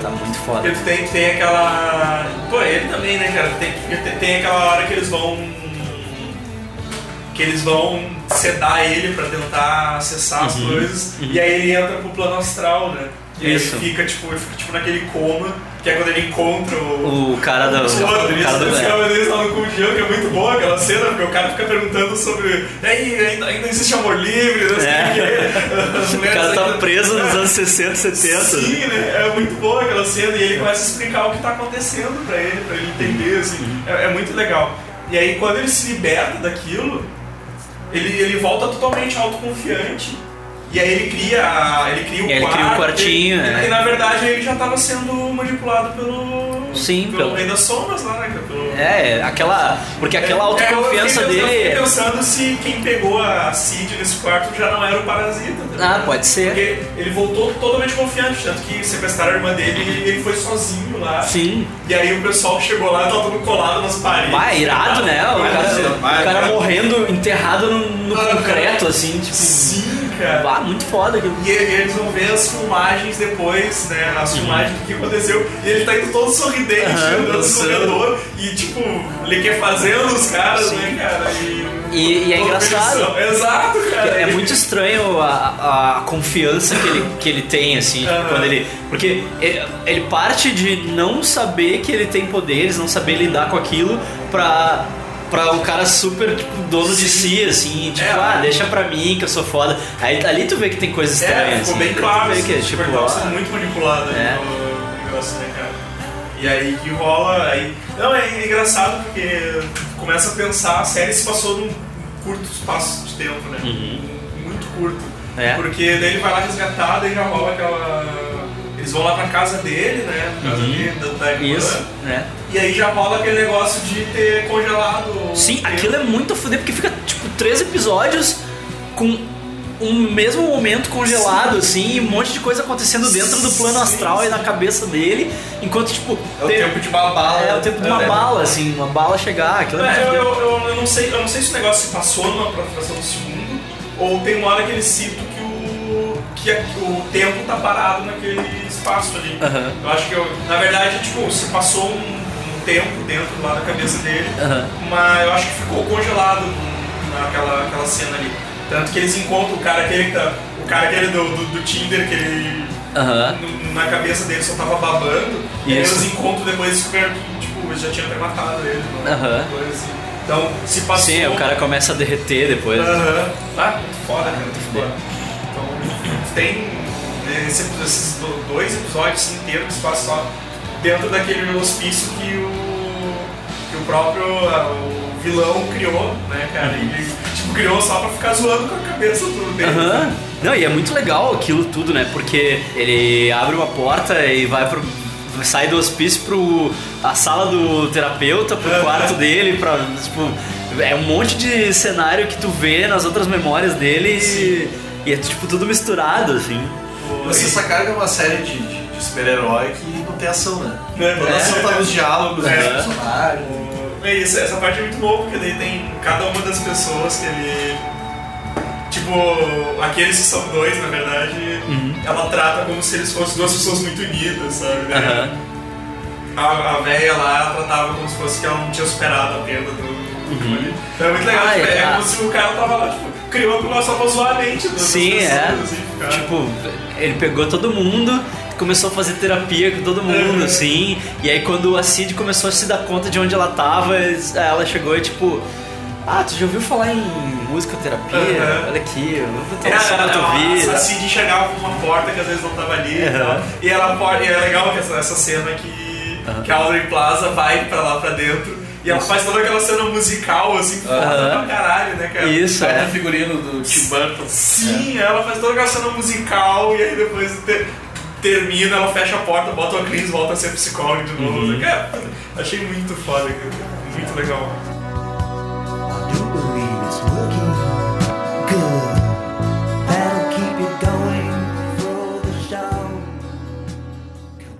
tá muito foda. Tem, tem aquela. Pô, ele também, né, cara? Tem, tem, tem aquela hora que eles vão. Que eles vão sedar ele pra tentar acessar as coisas. E aí ele entra pro plano astral, né? E aí Isso. ele fica, tipo, ele fica tipo naquele coma, que é quando ele encontra o. O cara da. O cavaleiros, cara do os é. cavaleiros lá no Condião, que é muito boa aquela cena, porque o cara fica perguntando sobre. Aí, ainda, ainda existe amor livre, não sei É. o. As O cara tá ainda- preso nos anos 60, 70. Sim, né? É muito boa aquela cena e ele começa a explicar o que tá acontecendo pra ele, pra ele entender, assim. É, é muito legal. E aí quando ele se liberta daquilo, ele, ele volta totalmente autoconfiante. E aí ele cria, a- ele cria o ele quarto. cria o quartinho, e, né? e na verdade ele já tava sendo manipulado pelo. Sim, pelo, pelo- Rei das Sombras lá, né? Pelo, É, aquela. Porque aquela autoconfiança é, eu fiquei, dele. Eu fiquei pensando se quem pegou a Cid nesse quarto já não era o parasita. tá Ah, pode ser. Porque ele voltou totalmente confiante, tanto que sequestraram a irmã dele e ele foi sozinho lá. Sim. E aí o pessoal chegou lá e tava todo colado nas paredes. Vai, irado, né? O cara, o cara morrendo, enterrado no, no concreto, assim, tipo. Sim, cara. Bah, muito foda aquilo. E, e eles vão ver as filmagens depois, né? As filmagens do que aconteceu. E ele tá indo todo sorridente, andando no corredor. E tipo, liquefazendo os caras, né, cara? E, E- e é engraçado. Exato, cara. É muito estranho a, a confiança que ele, que ele tem, assim, Aham. quando ele. Porque ele, ele parte de não saber que ele tem poderes, não saber lidar com aquilo, pra. Pra um cara super, tipo, dono de si, assim, tipo, É. ah, deixa pra mim que eu sou foda. Aí ali tu vê que tem coisa estranha, É, ficou assim. bem claro, que, tipo, tipo, ó, muito manipulado É. no negócio, né, cara? E aí que rola, aí... Não, é engraçado porque começa a pensar, a série se passou num curto espaço de tempo, né? Muito curto. Uhum. É. Porque daí ele vai lá resgatar, daí já rola aquela... Eles vão lá pra casa dele, né? Pra casa dele, da, da irmã. Uhum. Isso, né? E aí já rola aquele negócio de ter congelado... Sim, tempo. aquilo é muito foder, porque fica, tipo, três episódios com um mesmo momento congelado, assim, e um monte de coisa acontecendo dentro do plano Sim, astral e sim. na cabeça dele, enquanto, tipo... É o tem- tempo de uma bala. É o tempo de uma né? bala, assim, uma bala chegar, aquilo é, É, eu, eu, eu, não sei, eu não sei se o negócio se passou numa fração do segundo, ou tem uma hora que eles citam que o, que o tempo tá parado naquele espaço ali. Aham. Eu acho que, eu, na verdade, tipo, se passou um, um tempo dentro lá da cabeça dele, Aham. mas eu acho que ficou congelado naquela aquela cena ali. Tanto que eles encontram o cara aquele que tá. O cara aquele do, do, do Tinder que ele. No- Na cabeça dele só tava babando. E Isso. eles encontram depois e que, tipo, já tinha até matado ele. né? Coisa assim. Então, se passou. Sim, o cara começa a derreter depois. Aham. Ah, muito foda, cara. Muito foda. Tem né, esse- esses do- dois episódios assim, inteiros que se passam só dentro daquele hospício que o, que o próprio ah, o vilão criou, né, cara? E ele tipo, criou só pra ficar zoando com a cabeça do dele. Aham. Não, e é muito legal aquilo tudo, né? Porque ele abre uma porta e vai pro. sai do hospício pro. a sala do terapeuta, pro quarto dele, pra. Tipo. É um monte de cenário que tu vê nas outras memórias dele e, e é tipo tudo misturado, assim. Vocês sacaram que é uma série de, de- de super-herói que não tem ação, né? É. Toda a ação tá nos diálogos É. dos personagens. É isso, essa parte é muito boa, porque daí tem cada uma das pessoas que ele. Tipo, aqueles que são dois, na verdade, ela trata como se eles fossem duas pessoas muito unidas, sabe? né? Aham. A, a velha lá tratava como se fosse que ela não tinha superado a perda do, É muito legal, Ah, tipo, é, é, como se o cara tava lá, tipo, criou aquilo só pra zoar a mente das Sim, pessoas, é. assim. Tipo, ele pegou todo mundo, começou a fazer terapia com todo mundo, Uhum. assim. E aí quando a Cid começou a se dar conta de onde ela tava, ela chegou e tipo. Ah, tu já ouviu falar em musicoterapia? Uhum. Olha aqui, eu vou botar É, som na tua vida. a Cid enxergava por uma porta que às vezes não tava ali e Uhum. tal. E, ela pode, e é legal que essa, essa cena que, que a Audrey Plaza vai pra lá pra dentro e ela faz toda aquela cena musical, assim, foda Aham. pra caralho, né, cara? Isso, é. no figurino do Tim Burton. Sim, ela faz toda aquela cena musical e aí depois te- termina, ela fecha a porta, bota o Cris, volta a ser psicólogo de novo. Uhum. Cara, achei muito foda, cara. muito legal. I do believe it's good.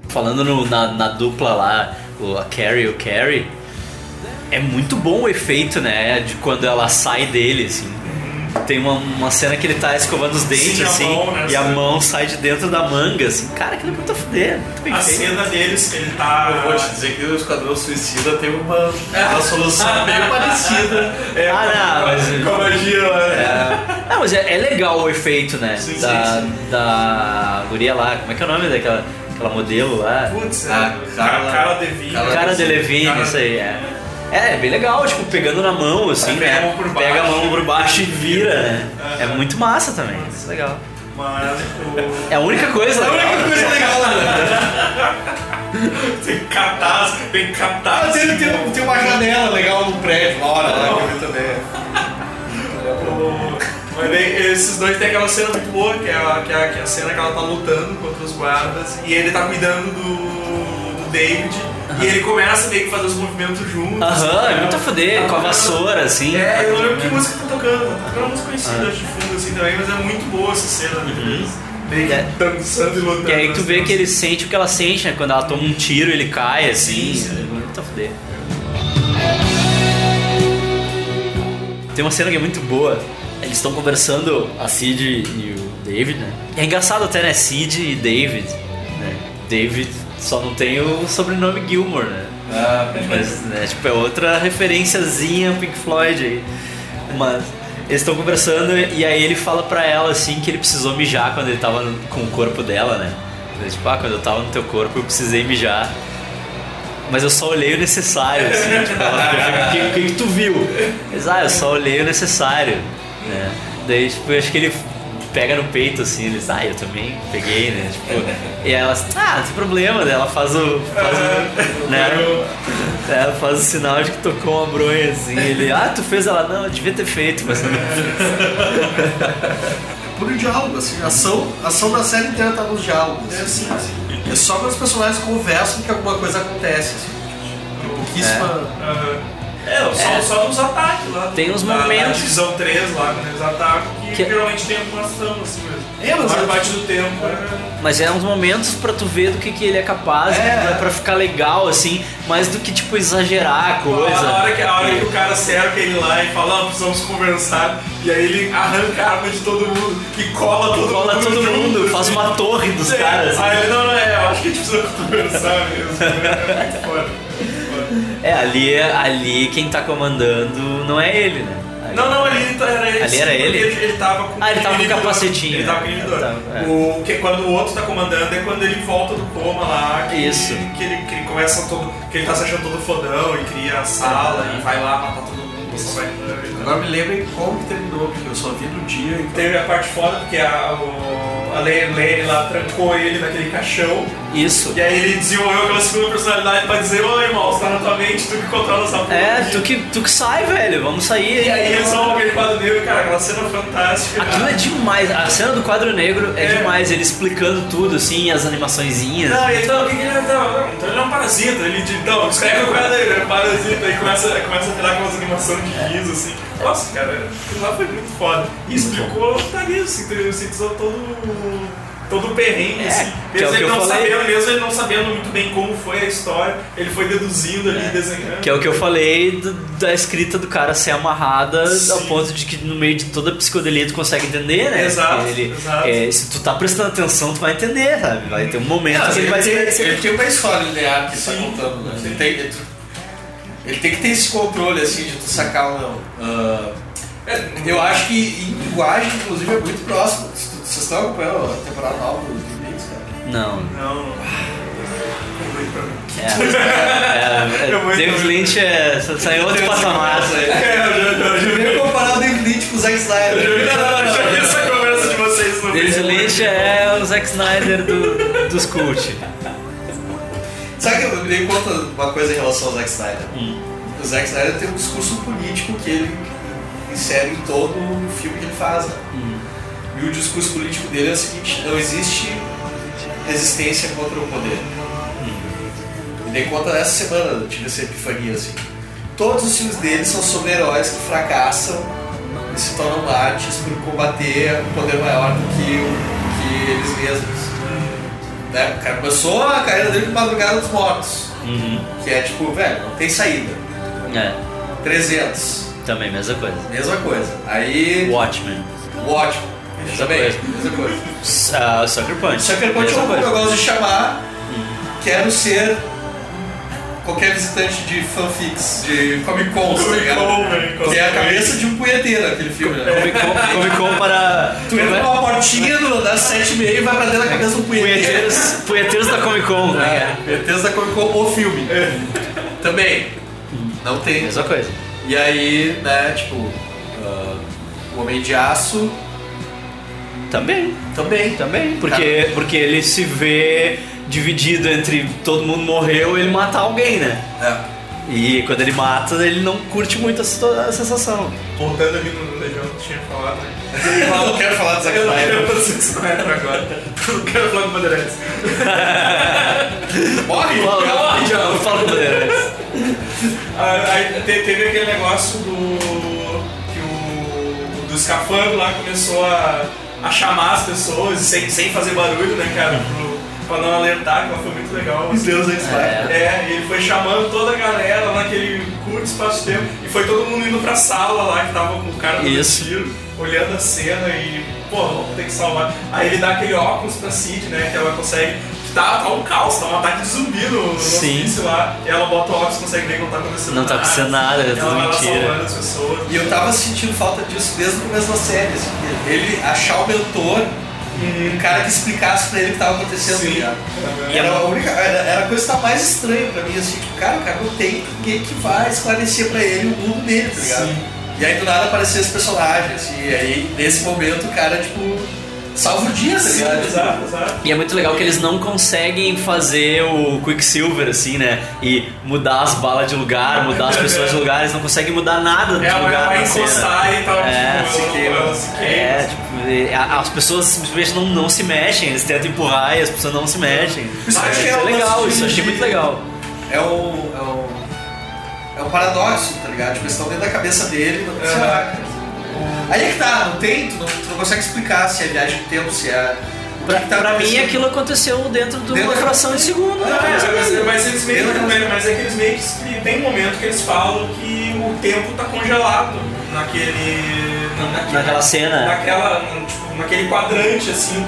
Falando no- na, na dupla lá, o, a Carrie e o Carrie, é muito bom o efeito, né? De quando ela sai dele, assim. Tem uma, uma cena que ele tá escovando os dentes, Sim, a assim, mão, né, e a mão sai de dentro da manga, assim. Cara, aquilo é muito a fuder, muito bem A feito. cena deles, ele tá. Eu vou te dizer que o Esquadrão Suicida tem uma, uma solução meio parecida. É, Ah, não, mas- com a magia né? Não, mas é, é legal o efeito, né? Sim, da, sim, sim. da guria lá, como é que é o nome daquela aquela modelo lá? Putz, A é. Carla- Cara. Carla Cara de Levine, Cara- isso aí, é. É, é bem legal, tipo, pegando na mão, assim, Pega né? a mão por baixo, Pega a mão por baixo e vira, né? É muito massa também, isso é legal. Mas o. É a única coisa É a legal. única coisa legal, né? Tem catarse, tem catarse. Mas ele tem, tem uma janela legal no prédio, hora lá que eu também. Mas daí, esses dois tem aquela cena muito boa, que é, a, que, é a, que é a cena que ela tá lutando contra os guardas e ele tá cuidando do, do David e ele começa meio que fazer os movimentos juntos. Aham, é né? muito a fuder, Tá com a vassoura, assim. É, eu não lembro que música tá tocando, tá tocando uma música conhecida acho, de fundo assim também, mas é muito boa essa cena. Meio que É. dançando e lutando. E aí tu vê que ele sente o que ela sente, né? Quando ela toma um tiro, ele cai, assim. Sim, sim. É muito a fuder. Tem uma cena que é muito boa. Eles estão conversando, a Cid e o David, né? É engraçado até, né? Cid e David, né? David só não tem o sobrenome Gilmore, né? Ah, Mas, né, tipo, é outra referenciazinha Pink Floyd aí. Mas eles estão conversando e aí ele fala pra ela assim que ele precisou mijar quando ele tava no- com o corpo dela, né? Ele, tipo, ah, quando eu tava no teu corpo eu precisei mijar. Mas eu só olhei o necessário, assim, tipo, ela pergunta, o que, que tu viu? Eles, ah, eu só olhei o necessário, né? Daí, tipo, eu acho que ele pega no peito, assim, eles, ah, eu também peguei, né? Tipo, e ela, ah, não tem problema, ela faz o, faz o, né? Ela faz o sinal de que tocou uma bronha, assim, ele, ah, tu fez? Ela, não, eu devia ter feito, mas não Puro diálogo, assim, a ação, a ação da série inteira tá nos diálogos. É assim, assim. É só quando os personagens conversam que alguma coisa acontece. Assim. Pouquíssima. Aham. É, só, só nos ataques lá. Tem uns na- Na momentos- divisão 3 lá, quando eles atacam, que, Que- geralmente tem alguma ação assim mesmo. É, mas a maior é- parte do tempo é. Mas é uns momentos pra tu ver do que, que ele é capaz, É. pra, pra ficar legal, assim, mais do que, tipo, exagerar a coisa. A hora, que, a hora que o cara cerca ele lá e fala, ah, precisamos conversar, e aí ele arranca a arma de todo mundo e cola todo Cola mundo. todo junto, mundo, assim. faz uma torre dos É, caras. Aí ele, não, não, é, eu acho que a gente precisa conversar mesmo. É muito foda. É, ali, ali quem tá comandando não é ele, né? Ali- Não, não, ali tá- era ele. Ali era ele? Ele, ele tava com Ah, ele tava com capacetinho, Ele né? tava com. Ele tava, é. o, que, quando o outro tá comandando é quando ele volta do coma lá. Que, Isso. Que ele, que ele começa todo. Que ele tá se achando todo fodão e cria a sala Ah. e vai lá matar todo mundo. Agora me lembrem como que terminou, porque eu só vi no dia. Então... Teve a parte foda porque a, o, a Lane Lane lá trancou ele naquele caixão. Isso. E aí ele desenvolveu aquela segunda personalidade pra dizer: Ô irmão, você tá na tua mente, tu que controla essa porra. É, aqui." tu que, tu que sai, velho, vamos sair. E aí eles vão aquele quadro negro, cara, aquela cena fantástica. Aquilo é demais, a cena do quadro negro é, É. demais, ele explicando tudo, assim, as animaçõezinhas. Não, e então, o que, que ele é? Então ele é um parasita. Ele, então, escreve o cara dele, é um parasita. Aí começa, começa a virar aquelas animações riso, assim. Nossa, cara, lá foi muito foda. E explicou, tá ali, assim, sintetizou todo, todo o perrengue, É, assim. que é Mesmo o que ele eu não falei. sabendo, mesmo ele não sabendo muito bem como foi a história, ele foi deduzindo ali, desenhando. Que é o que eu falei do- da escrita do cara ser amarrada Sim. ao ponto de que no meio de toda a psicodelia tu consegue entender, né? Exato, Ele, exato. é, se tu tá prestando atenção, tu vai entender, sabe? Vai ter um momento Não, que ele vai tem, ser. ele tem uma história linear que ele tá Sim. contando, né? Ele tem, ele- tem que ter esse controle, assim, de tu sacar ou não. É, eu acho que em linguagem, inclusive, é muito próximo. Vocês estão acompanhando a temporada nova do Twin Peaks, cara? Não. Não. É, é, é, David. Lynch é, saiu outro patamar. É, eu já, já vi. comparar o David Lynch com o Zack Snyder. Eu já vi essa conversa de vocês no David. Lynch é o Zack Snyder do, dos cult. Sabe que eu me dei conta de uma coisa em relação ao Zack Snyder? O Zack Snyder tem um discurso político que ele insere em todo o filme que ele faz. Né? E o discurso político dele é o seguinte: não existe resistência contra o poder. Me dei conta essa semana, eu tive essa epifania assim. Todos os filmes dele são sobre heróis que fracassam e se tornam mártires por combater um poder maior do que, o, que eles mesmos. Né? O cara começou a carreira dele com Madrugada dos Mortos, que é tipo, velho, não tem saída. É, 300, também, mesma coisa. mesma coisa. Aí, Watchmen. Watchmen, Mesma também, coisa. mesma coisa. Ah, Sucker Punch. Sucker Punch é um que eu gosto de chamar, quero ser qualquer visitante de fanfics, de Comic Con, tá ligado? Que é a cabeça de um punheteiro, aquele filme, né? Comic Con, Comic Con para Tu entra numa portinha do, das sete e meia e vai pra dentro da cabeça um punheteiro. punheteiros, punheteiros da Comic Con. É, né? punheteiros da Comic Con, o filme. Também. Não tem. Mesma coisa. E aí, né, tipo, ah, o Homem de Aço Também, também. também. Porque, porque ele se vê dividido entre todo mundo morreu e ele matar alguém, né? É. E quando ele mata, ele não curte muito a, a sensação. Voltando ali no Legião que tinha falado, né? Eu não quero falar do Zack Eu não Snyder. quero falar do Zack Snyder agora. Eu não quero falar do Bandeirantes. Morre! Fala, Calma, fala, fala com o Bandeirantes. Ah, Aí te- teve aquele negócio do. que o. do escafandro lá começou a, a chamar as pessoas sem, sem fazer barulho, né, cara? Pro, pra não alertar, que ela foi muito legal. assim. Deus Zack Snyder. É, e ele foi chamando toda a galera naquele curto espaço de tempo. E foi todo mundo indo pra sala lá que tava com o cara do tiro, olhando a cena e, pô, vamos ter que salvar. Aí ele dá aquele óculos pra Cid, né? Que ela consegue. Que tá, tá um caos, tá um ataque de zumbi no, no Sim. lá. E ela bota o óculos e consegue ver que não tá acontecendo Não tá nada. acontecendo nada, é Ela tudo mentira. salvando as pessoas. E eu tava sentindo falta disso desde o começo da série. assim, ele achar o mentor, um cara que explicasse pra ele o que tava acontecendo. Sim. ligado? É era a única. Era, era a coisa que tá mais estranha pra mim, assim, que cara, o cara não tem ninguém que vai esclarecer pra ele o mundo dele, tá ligado? Sim. E aí do nada apareceu esse personagem, assim, e aí nesse momento o cara, tipo, salva o dia, tá ligado? exato, exato. E é muito legal que eles não conseguem fazer o Quicksilver, assim, né? E mudar as balas de lugar, mudar as pessoas de lugar, eles não conseguem mudar nada de É, lugar vai na encostar cena. e tal, É, tipo, se queima. se queima. É, tipo, e a- as pessoas simplesmente não, não se mexem, eles tentam empurrar e as pessoas não se mexem. Isso é, acho que é é legal, isso eu achei muito legal. É um. É um. É um paradoxo, tá ligado? Tipo, eles estão dentro da cabeça dele, não sei lá. Aí é que tá, não tem, tu não, tu não consegue explicar se é viagem de tempo, se é. Pra, que que tá pra mim aquilo aconteceu dentro de uma fração de segundo. Não, né? mas, mas- mas eles meio da- mas é que eles meio que tem um momento que eles falam que o tempo tá congelado naquele. na- naquele- Naquela cena. Naquela. Tipo, naquele quadrante, assim,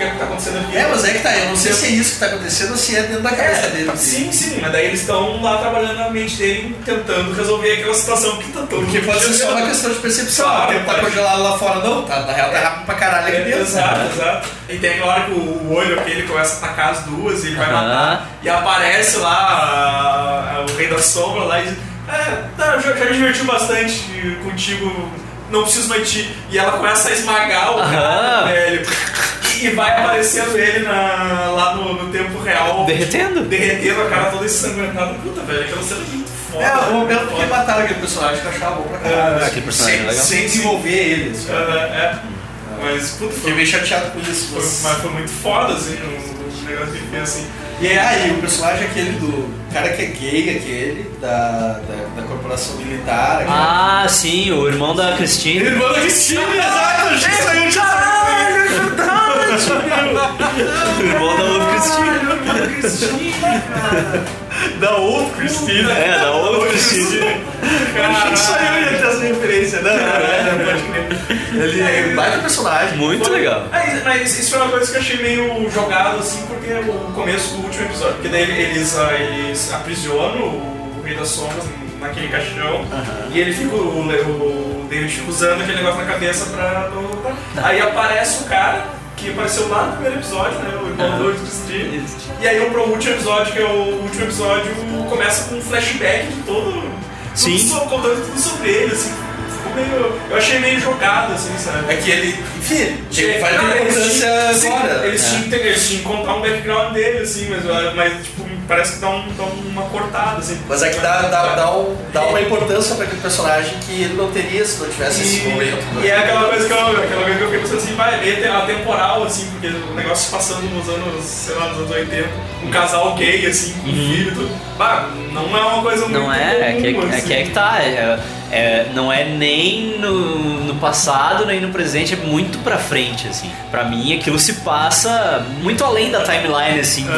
que é que tá acontecendo aqui. É, mas é que tá, eu não sei se é isso que tá acontecendo ou se é dentro da cabeça É, dele. sim, sim, mas daí eles estão lá trabalhando na mente dele, tentando resolver aquela situação que tá todo Porque pode ser só uma questão de percepção. Claro, o tempo tá pode. congelado lá fora, não, tá, na real tá rápido pra caralho aqui É, dentro. exato, exato. E tem aquela hora que o, o olho aquele começa a atacar as duas e ele vai matar. E aparece lá a- a- o Rei da Sombra lá e diz: É, tá, eu já, já me diverti bastante contigo, não preciso mais de ti. E ela começa a esmagar o cara, velho. E, vai aparecendo ele na- lá no, no tempo real. Derretendo. Derretendo a cara toda ensanguentada. Puta, velho, aquela cena é muito foda. É, o momento que mataram aquele personagem que eu achava bom pra caralho. É, aquele personagem sem, é legal. sem desenvolver ele. É, é. Mas, puta, Fiquei meio chateado com isso. foi, Mas... mas foi muito foda, assim, o, o negócio que ele fez, assim. E é aí, o personagem aquele do cara que é gay, aquele, da, da, da corporação militar. aquele- Ah, sim, o irmão da Cristina. Irmão da Cristina, exato! Isso aí eu já O irmão da outra Cristina. Da outra Cristina. É, da outra Cristina. Cara, só eu ia ter essa referência. Não, não, não, pode crer. Ele é um baita personagem. Muito Foi- legal. Mas, mas isso foi uma coisa que eu achei meio jogado, assim, porque é o começo do último episódio. Porque daí eles, ah, eles aprisionam o o Rei das Sombras naquele caixão. E ele fica, o, o David fica usando aquele negócio na cabeça pra não lutar. Aí aparece o cara que apareceu lá no primeiro episódio, né? O irmão do Steve. E aí pro último episódio, que é o último episódio, começa com um flashback de todo. Sim. Tudo, contando tudo sobre ele, assim. Ficou meio. Eu achei meio jogado, assim, sabe? É que ele, enfim, Tinha- vai não, ter eles importância tinham- sim, agora. Eles, tinham, que ter- eles tinham que contar um background dele, assim, mas, mas tipo, parece que dá, um, dá uma cortada, assim. Mas é que dá, dá, dá, um- dá uma importância pra aquele personagem que ele não teria se não tivesse esse momento. né? E é aquela coisa que eu, aquela coisa que eu fiquei pensando assim, vai, meio te- atemporal, assim, porque o negócio se passando nos anos, sei lá, nos anos 80, um casal gay, assim, com filho e tudo. Bah, não é uma coisa muito Não é, é que, comum, é assim. que é que tá. é- é- não é nem no, no passado, nem no presente, é muito pra frente, assim. Pra mim, aquilo se passa muito além da timeline, assim, do-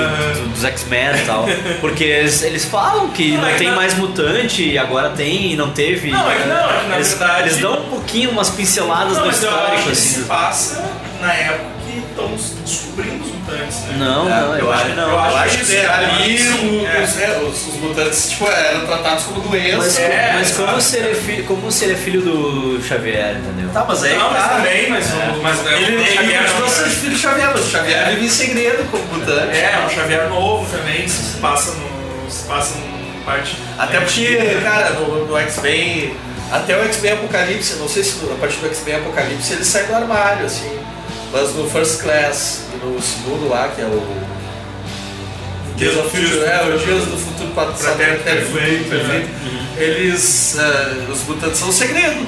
do- dos X-Men e tal. Porque eles, eles falam que Não, não é que tem não- mais mutante, agora tem e não teve. Não, é que não, é que na eles, verdade- eles dão um pouquinho, umas pinceladas Não, acho histórico, que assim. se do- passa na época mutantes, né? Não, não, eu acho que não. eu acho Eu acho que isso, é, eu ali acho que o- é. os, é, os, os mutantes tipo, eram tratados como doença. Mas, É, mas como, se ele é filho, como se ele é filho do Xavier, entendeu? Tá, mas aí Não, mas tá. também, mas, o- mas Ele, ele Xavier continua sendo filho do Xavier, mas o Xavier vive em segredo como mutante. É, o Xavier novo também, se passa no. se passa no parte. Até porque, cara, no, no X-Men, até o X-Men Apocalipse, não sei se a partir do X-Men Apocalipse ele sai do armário, assim. Mas no First Class e no segundo lá, que é o. Dias of Future, é, o Dias do Futuro Passado Pretérito Perfeito, Perfeito, Eles. eh, os mutantes são um segredo.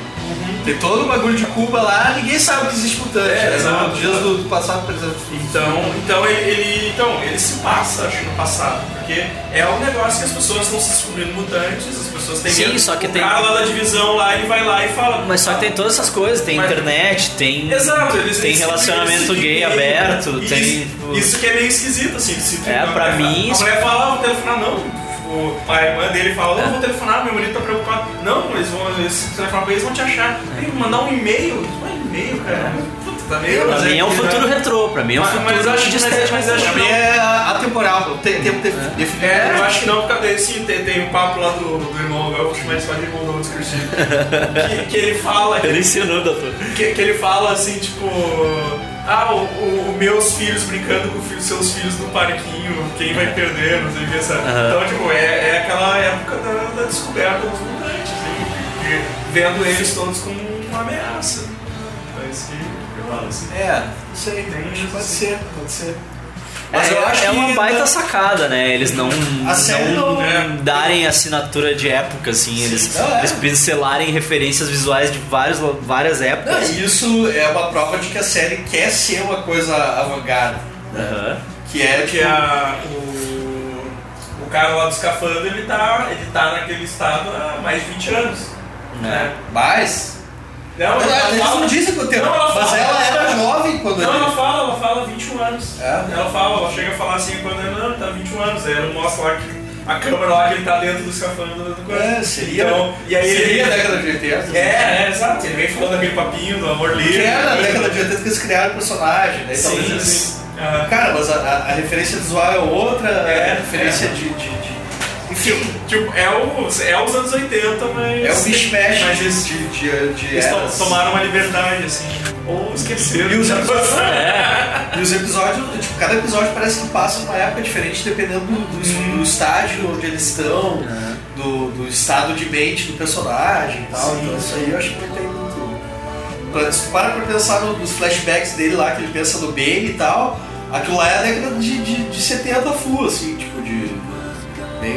Tem todo o bagulho de Cuba lá, ninguém sabe que existe mutante. É, exato. Dias do, do Passado Presente. Então, então ele, ele- então, ele se passa, acho, no passado, porque é um negócio que as pessoas estão se descobrindo mutantes, pessoas têm Sim, medo. só que o tem- cara lá da divisão lá, ele vai lá e fala. Mas só que tem todas essas coisas, tem Mas- internet, tem, Exato, eles tem eles- relacionamento eles- gay aberto, isso, tem. tipo, Isso que é meio esquisito, assim. Se tu- É, pra mulher mim, A isso- mulher fala, ah, vou telefonar, não. Tipo, a irmã dele fala, não, vou telefonar, meu marido tá preocupado. Não, eles vão, eles, se telefonar pra eles, vão te achar. Tem que mandar um e-mail. Um e-mail, cara. Puta, tá meio. Pra mim é um que, futuro né? retrô, pra mim é um Mas- futuro mas eu acho- de mas- mas acho Pra que é atemporal, tem tempo de- definido. É, eu acho que não, porque daí sim, tem, tem um papo lá do, do irmão, eu chamar ele só de irmão do descritivo. que, que ele fala. Ele ensinou, doutor. que, que ele fala assim, tipo. Ah, o, o- o meus filhos brincando com filhos, seus filhos no parquinho, quem vai perder, não sei o que, sabe? Então, tipo, é, é aquela época da, da descoberta dos mutantes, assim, vendo eles todos como uma ameaça. É isso que assim. É, não sei, Tem pode isso. ser, pode ser. Mas Mas eu acho é que uma baita não- sacada, né? Eles não, não não- é. darem assinatura de época, assim, eles, Não, é. eles pincelarem referências visuais de vários, várias Não, épocas. isso é uma prova de que a série quer ser uma coisa avant-garde. Aham. Que é, Porque tipo, a, o, o cara lá do escafandro, ele tá, ele tá naquele estado há mais de 20 anos. Né? mais. Não, verdade, ela fala- não dizem quanto tempo, Não, ela mas fala- ela era jovem quando Não, ela fala, ela fala 21 anos. É? Ela fala, ela chega a falar assim quando ele não, tá 21 anos. Aí ela mostra lá que a câmera lá que ele tá dentro do escafandro do coisa. É, seria, Então, e aí seria ele. a década de 80. É, é, exato. Ele vem falando aquele papinho do amor livre. Que era a década de 80 que eles criaram o personagem, né? Então, Sim, eles- sim. Aham. Cara, mas a, a- referência visual é outra, É, a referência é. de, de, de- Tipo, tipo, é, o, é os anos 80, mas. É o mishmash Mas de, eles, de, de, de eles eras. tomaram uma liberdade, assim. Ou esqueceram. E os episódios, passaram. e os episódios, tipo, cada episódio parece que passa numa época diferente dependendo do, do, do estágio onde eles estão, do, do estado de mente do personagem e tal. Sim. Então isso aí eu acho que não tem muito. Se tu para pra pensar no- nos flashbacks dele lá, que ele pensa no Bane e tal, aquilo lá é a década de, de, de 70 full, assim,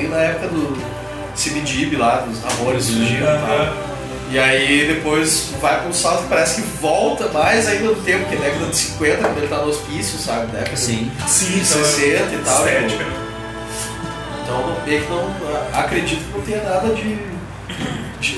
na época do CBGB lá, dos namores surgindo e tal. E aí depois vai pra um salto que parece que volta mais ainda no tempo, que é década de 50, quando ele tá no hospício, sabe? Década Sim. Sim, de então, 60 e tal. Estética. tipo, Então não, meio que não. Acredito que não tenha nada de.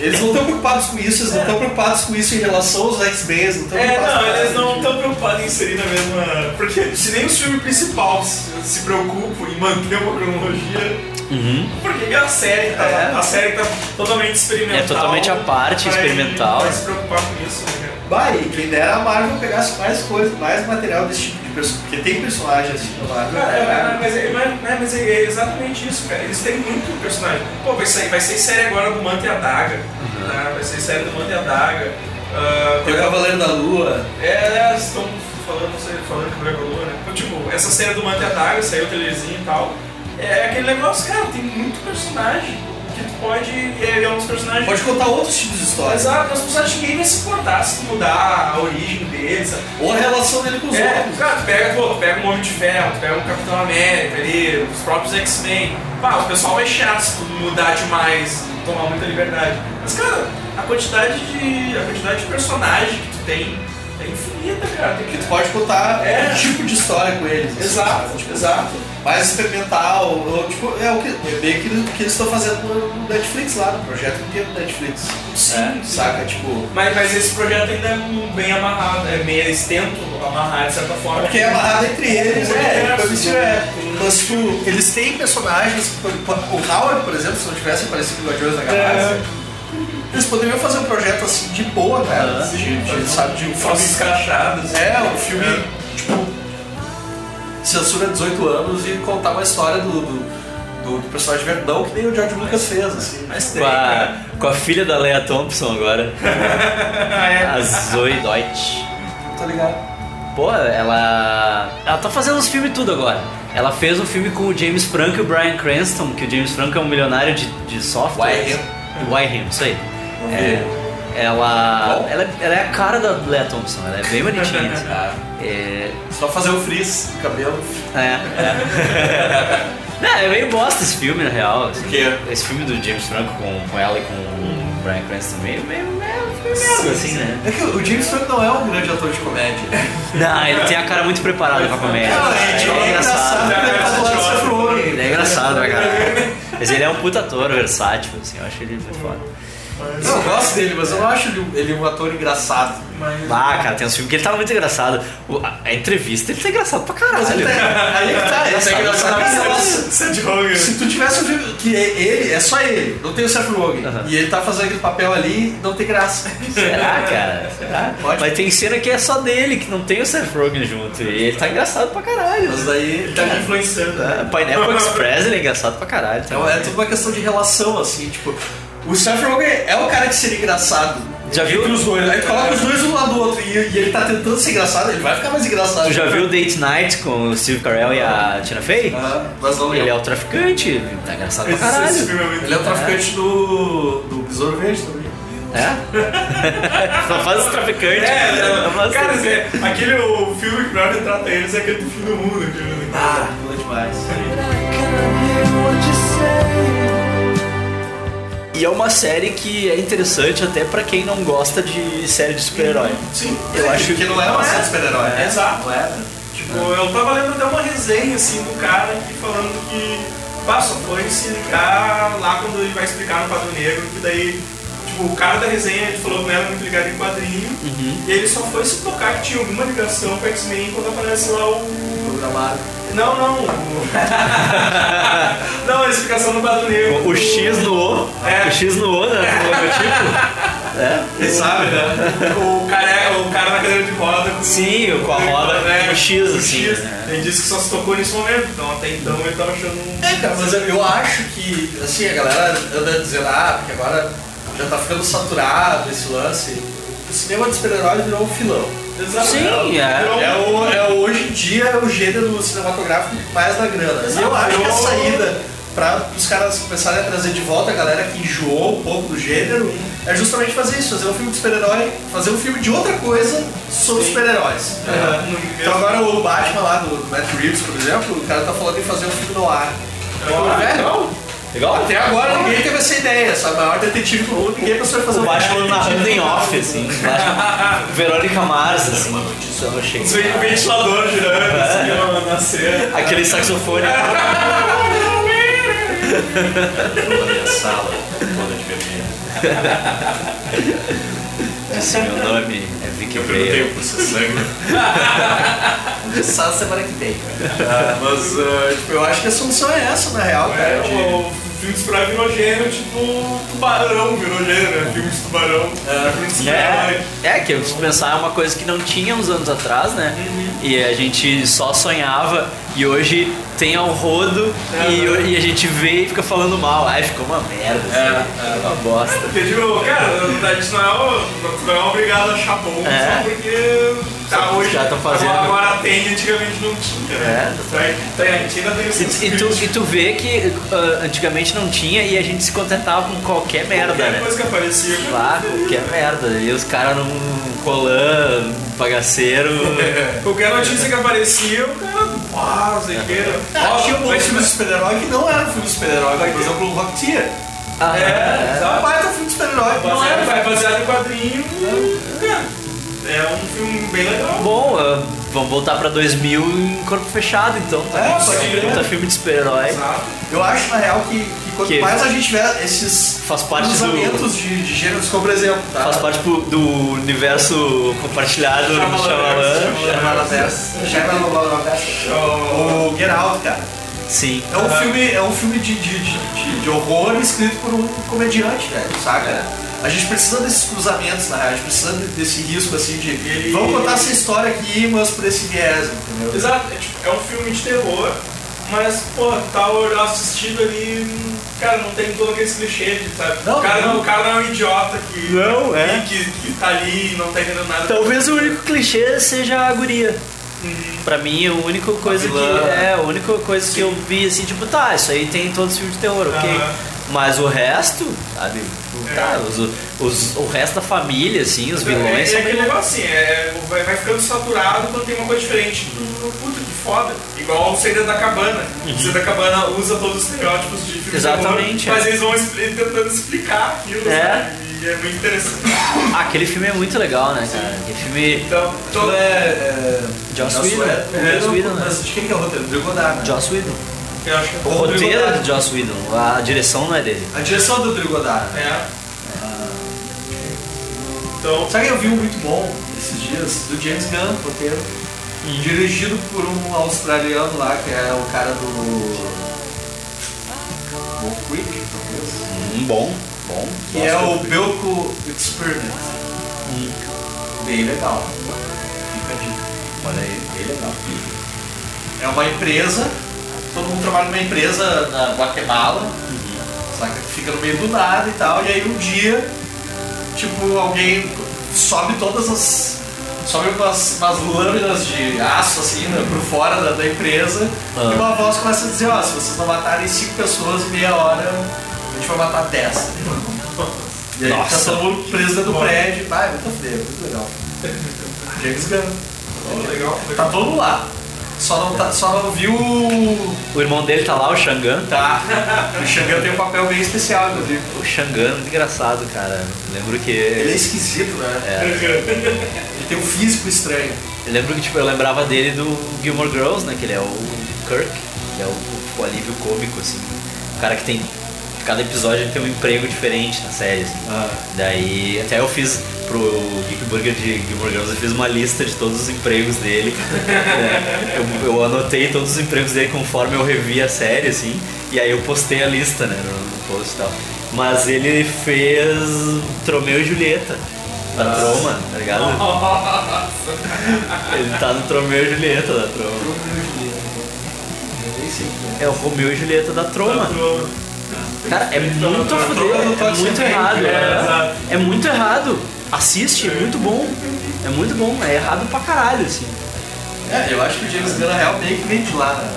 Eles não estão preocupados com isso, eles não estão preocupados com isso em relação aos X-Men, eles não estão É, preocupados não, com eles não estão preocupados em inserir na mesma. Porque se nem o filme principal se, se preocupam em manter uma cronologia, Uhum. por que que a série tá, É. a série tá totalmente experimental? É totalmente à parte, vai- experimental. Vai se preocupar com isso, né? cara? Bah, e quem dera a Marvel pegasse mais coisas, mais material desse tipo de porque tem personagem assim lá. Cara, é, é, mas, é, mas, mas- é exatamente isso, cara. Eles têm muito personagem. Pô, vai sair, vai sair série agora do Manta e a Daga. né? Vai ser série do Manta e a Daga. Ah, Tem o Cavaleiro da Lua. É, é, estão falando, falando que vai Lua, né? Tipo, essa série do Manta e a Daga, saiu o trailerzinho e tal. É aquele negócio, cara, tem muito personagem que tu pode. É, é uns personagens. Pode contar outros tipos de histórias. Exato, os personagens que ninguém vai se importar se tu mudar a origem deles, sabe? Ou a relação dele com os É, outros. cara, tu pega, pô, tu pega um Homem de Ferro, tu pega um Capitão América ali, os próprios X-Men. Pá, o pessoal vai chato se tu mudar demais, tomar muita liberdade. Mas, cara, a quantidade de. a quantidade de personagem que tu tem é infinita, cara. Tem Que tu pode contar É. um tipo de história com eles. assim, Exato, sabe? Tipo, exato. Mais experimental. Ou, tipo, é o que, é bem aquilo que eles estão fazendo no Netflix lá, no projeto inteiro do Netflix. Sim, Saca? Tipo. Mas, mas esse projeto ainda é bem amarrado, é meio eles tentam amarrar de certa forma. Porque é amarrado entre eles, É, é, é, isso é. Mas, tipo, eles têm personagens. O Howard, por exemplo, se não tivesse aparecido no Guardiões da Galáxia, eles poderiam fazer um projeto assim de boa, cara. Sim, de, de, sabe, de um Filme escrachado. assim. É, um filme, tipo, censura 18 anos e contar uma história do, do, do- do personagem verdão que nem o George Lucas fez, assim. Mas Com a, com a filha da Leia Thompson agora. A Zoe Deutsch. Tá ligado? Pô, ela. Ela tá fazendo uns filmes tudo agora. Ela fez um filme com o James Franco e o Brian Cranston, que o James Franco é um milionário de, de software. Why Him? Why Him, isso aí. É, ela, ela, é- ela é a cara da Leia Thompson, ela é bem bonitinha. assim. É, Só fazer o frizz, o cabelo. é, é. Não, é meio bosta esse filme, na real. assim. Por quê? Esse filme do James Franco com, com ela e com o Brian Cranston meio, meio, meio, meio merda, assim, né? É que o James Franco não é um grande ator de comédia. Não, ele tem a cara muito preparada pra comédia. Não, é, é engraçado. ele é engraçado, né, cara? Mas ele é um puta ator versátil, assim, eu acho ele muito foda. Não, eu gosto dele, mas eu não acho ele, um ator engraçado. Ah, cara, tem uns filmes que ele tava muito engraçado. O- a, a entrevista, ele tá engraçado pra caralho. Mas ele tá, aí que tá, ele tá engraçado. Nossa, Seth Rogen. Se tu tivesse um filme que é ele, é só ele, não tem o Seth Rogen, e ele tá fazendo aquele papel ali, não tem graça. Será, cara? Será? Pode. Mas tem cena que é só dele, que não tem o Seth Rogen junto. E ele tá engraçado pra caralho. Mas daí Ele tá me influenciando. É, Pineapple Express, ele é engraçado pra caralho. Então é tudo uma questão de relação, assim, tipo. O Seth Rogen é o cara que seria engraçado. Já viu? Entre os dois. Aí tu coloca os dois um lado do outro e, e ele tá tentando ser engraçado, ele vai ficar mais engraçado. Tu já viu o Date Night com o Steve Carell e a Tina Fey? Ah, mas não Ele é o traficante, tá engraçado pra Esse, esse caralho. filme é muito Ele é o traficante do, do Besouro Verde também. É? Só faz os traficantes. É, Só não, faz cara, os- é, aquele o filme que melhor retrata eles é aquele do fim do mundo. Aquele, Ah, boa demais. E é uma série que é interessante até pra quem não gosta de série de super-herói. Sim, Eu acho que não é uma série de super-herói. É, exato. Não é? Tipo, eu tava lendo até uma resenha assim do cara que falando que só foi se ligar lá quando ele vai explicar no quadro negro, que daí, tipo, o cara da resenha ele falou que não era muito ligado em quadrinho, e ele só foi se tocar que tinha alguma ligação com X-Men quando aparece lá o. Programado. Não, não. o- não, a explicação no quadro negro. O X no O. É. O X no O, né? No logotipo. É. Quem sabe, né? O cara, o cara na cadeira de roda com Sim, com a roda, É, o X, o assim. X. né? Ele disse que só se tocou nesse momento, então até então ele tava achando um. É, cara, mas eu, eu acho que, assim, a galera anda dizendo, ah, porque agora já tá ficando saturado esse lance. O cinema de super-heróis virou um filão. Sim, é. É, o, é o- hoje em dia é o gênero cinematográfico que mais dá grana. E eu acho que a saída para os caras começarem a trazer de volta a galera que enjoou um pouco do gênero é justamente fazer isso, fazer um filme de super-herói, fazer um filme de outra coisa sobre super-heróis. É, no Então agora o Batman lá do, Matt Reeves, por exemplo, o cara tá falando em fazer um filme no ar. Ah, velho, Legal? até agora ninguém teve essa ideia, sabe? O maior detetive do mundo, ninguém pensou em fazer O um Batman narrando em off, assim. Verônica Mars, assim. Isso achei. Os ve- ventilador girando assim, ó, na cena. Aquele saxofone. Toda minha sala, toda de vermelho. Esse meu nome é Vicky Eu perguntei Vale. pro seu sangue. Só semana que vem. Ah, mas uh, tipo, eu acho que a solução é essa, na real, cara. É, de- o- filme de super-herói virou gênero, tipo, tubarão virou gênero, né? Filme de tubarão, filme de super-herói. É, é, que se pensar é uma coisa que não tinha uns anos atrás, né? E a gente só sonhava e hoje tem ao rodo e, e a gente vê e fica falando mal. Ai, ficou uma merda, assim, ficou uma bosta. Porque, tipo, cara, a gente não é, não é obrigado a achar bom É. só porque tá hoje. Já tão fazendo. Agora, agora tem, antigamente não tinha, né? É. Tarantino tem esses E, tu, e tu vê que ah, antigamente não tinha e a gente se contentava com qualquer merda, Qualquer né? coisa que aparecia. Lá, qualquer merda. E os caras num colã, bagaceiro. Qualquer notícia que aparecia, o cara. Ah, não sei o que. Um monte de filme de super-herói que não era filme de super-herói, por exemplo, o Rocketeer. Ah, É, É um baita filme de super-herói que não era. vai baseado em quadrinho. Cara, é um filme bem legal. Bom, ah, vamos voltar pra 2000 em corpo fechado, então. Tá É, pode crer. Puta filme de super-herói. Exato. Eu acho, na real, que, que quanto Que- mais a gente tiver esses Faz parte do- cruzamentos de, de gêneros, como por exemplo, tá? Faz parte pro- do universo compartilhado do Shyamalan. O Get Out, cara. Sim. É um filme, é um filme de, de, de, de- de horror escrito por um comediante, velho, saca? A gente precisa desses cruzamentos, na real, a gente precisa de- desse risco assim de. Ele- Vamos contar essa história aqui, mas por esse viés, entendeu? Exato, é, tipo, é um filme de terror, mas, pô, tá assistindo ali, cara, não tem todo aquele clichê de, sabe? Não, o, cara não. o cara não é um idiota que, Não, é. que, que, que tá ali e não tá entendendo nada. Talvez o único clichê seja a guria. Pra mim, a única coisa que. vilã. É, a única coisa que eu vi assim, tipo, tá, isso aí tem em todos os filmes de terror, ok? Aham. Mas o resto, sabe? É. Tá, os, os- o resto da família, assim, os é, vilões é, são aquele negócio assim, é, vai, vai ficando saturado quando tem uma coisa diferente. Tu, Puta, que foda. Igual o Segredo da Cabana. O Segredo da Cabana usa todos os estereótipos de filme de Exatamente, terror, é. mas eles vão tentando explicar aquilo, É. sabe? E é muito interessante. Ah, aquele filme é muito legal, né, cara? Aquele filme. Então, todo, é. é Joss Whedon. Joss Whedon, né? Mas de quem que é o roteiro? Do Godard, né? Joss Whedon. eu acho que O roteiro é de Joss Whedon, a direção não é dele. A direção é do Godard. né? É. Então, Sabe que eu vi um muito bom esses dias? Do James Gunn, roteiro. Dirigido por um australiano lá, que é o cara do. Wolf Creek, talvez. Um bom, bom. Que é o Belco Experiment. Bem legal. Fica a dica. Olha aí, bem legal. É uma empresa, todo mundo trabalha numa empresa na Guatemala, saca? Que fica no meio do nada e tal, e aí um dia, tipo, alguém sobe todas as. sobe umas, umas lâminas de aço assim, né, por fora da, da empresa, Ah. e uma voz começa a dizer, ó, se vocês não matarem cinco pessoas em meia hora, a gente vai matar 10. E aí Nossa. tá todo mundo preso dentro do prédio. Vai, muito feio, muito legal. James Gunn. ó, legal. Tá todo lá. Só não, tá, só não viu. o- O irmão dele tá lá, o Shangan. Tá. O Xangan tem um papel bem especial, inclusive. O Shangan é muito engraçado, cara. Eu lembro que. Ele é esquisito, né? Ele tem um físico estranho. Eu lembro que tipo, eu lembrava dele do Gilmore Girls, né? Que ele é o Kirk, ele é o, o alívio cômico, assim. O cara que tem. Cada episódio tem um emprego diferente na série, assim. Ah. Daí até eu fiz pro Geek Burger de Gilmore Girls, eu fiz uma lista de todos os empregos dele. né? eu, eu anotei todos os empregos dele conforme eu revi a série, assim, e aí eu postei a lista, né, no, post e tal. Mas ele fez Tromeu e Julieta. Da Troma, tá ligado? Ele tá no Tromeu e Julieta da Troma. É o Romeu e Julieta da Troma. Cara, é muito a fuder, é muito errado. É, é muito errado. Assiste, é muito bom. É muito bom, é errado pra caralho, assim. É, eu acho que o James Gunn na real meio que vem de lá, né?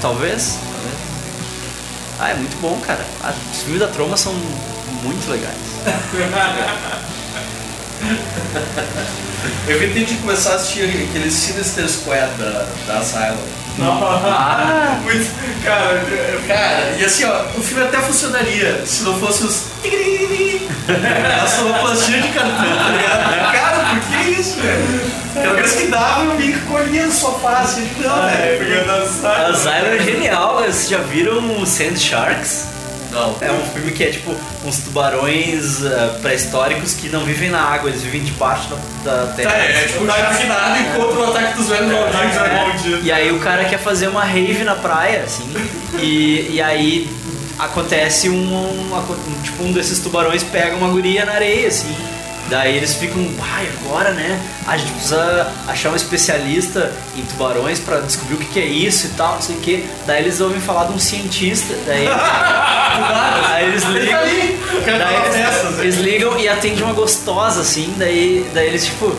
Talvez. talvez. Ah, é muito bom, cara. Os filmes da Troma são muito legais. Eu tentei de começar a assistir aquele Sinister Squad da, da Asylum. Ah, Muito, cara, Cara, e assim, ó, o filme até funcionaria se não fosse os. A sonoplastia de cartão, tá ligado? Cara, por que isso, velho? Cada vez que dava, eu me encolhia no sofá, assim, tipo, não, é, velho. porque Zyla é genial. Vocês já viram o Sand Sharks? Não. É um filme que é tipo uns tubarões ah, pré-históricos que não vivem na água, eles vivem debaixo da, da terra. Tá, é, tipo, tá afinado e contra o ataque dos velhos malditos, é né? maldito. E aí o cara quer fazer uma rave na praia, assim, e, e aí acontece um, um- um- Tipo, um desses tubarões pega uma guria na areia, assim. Daí eles ficam, ai, agora né? A gente precisa achar um especialista em tubarões pra descobrir o que, que é isso e tal, não sei o que. Daí eles ouvem falar de um cientista. Daí, aí eles ligam. daí eles, eles ligam e atende uma gostosa, assim. Daí, daí eles, tipo,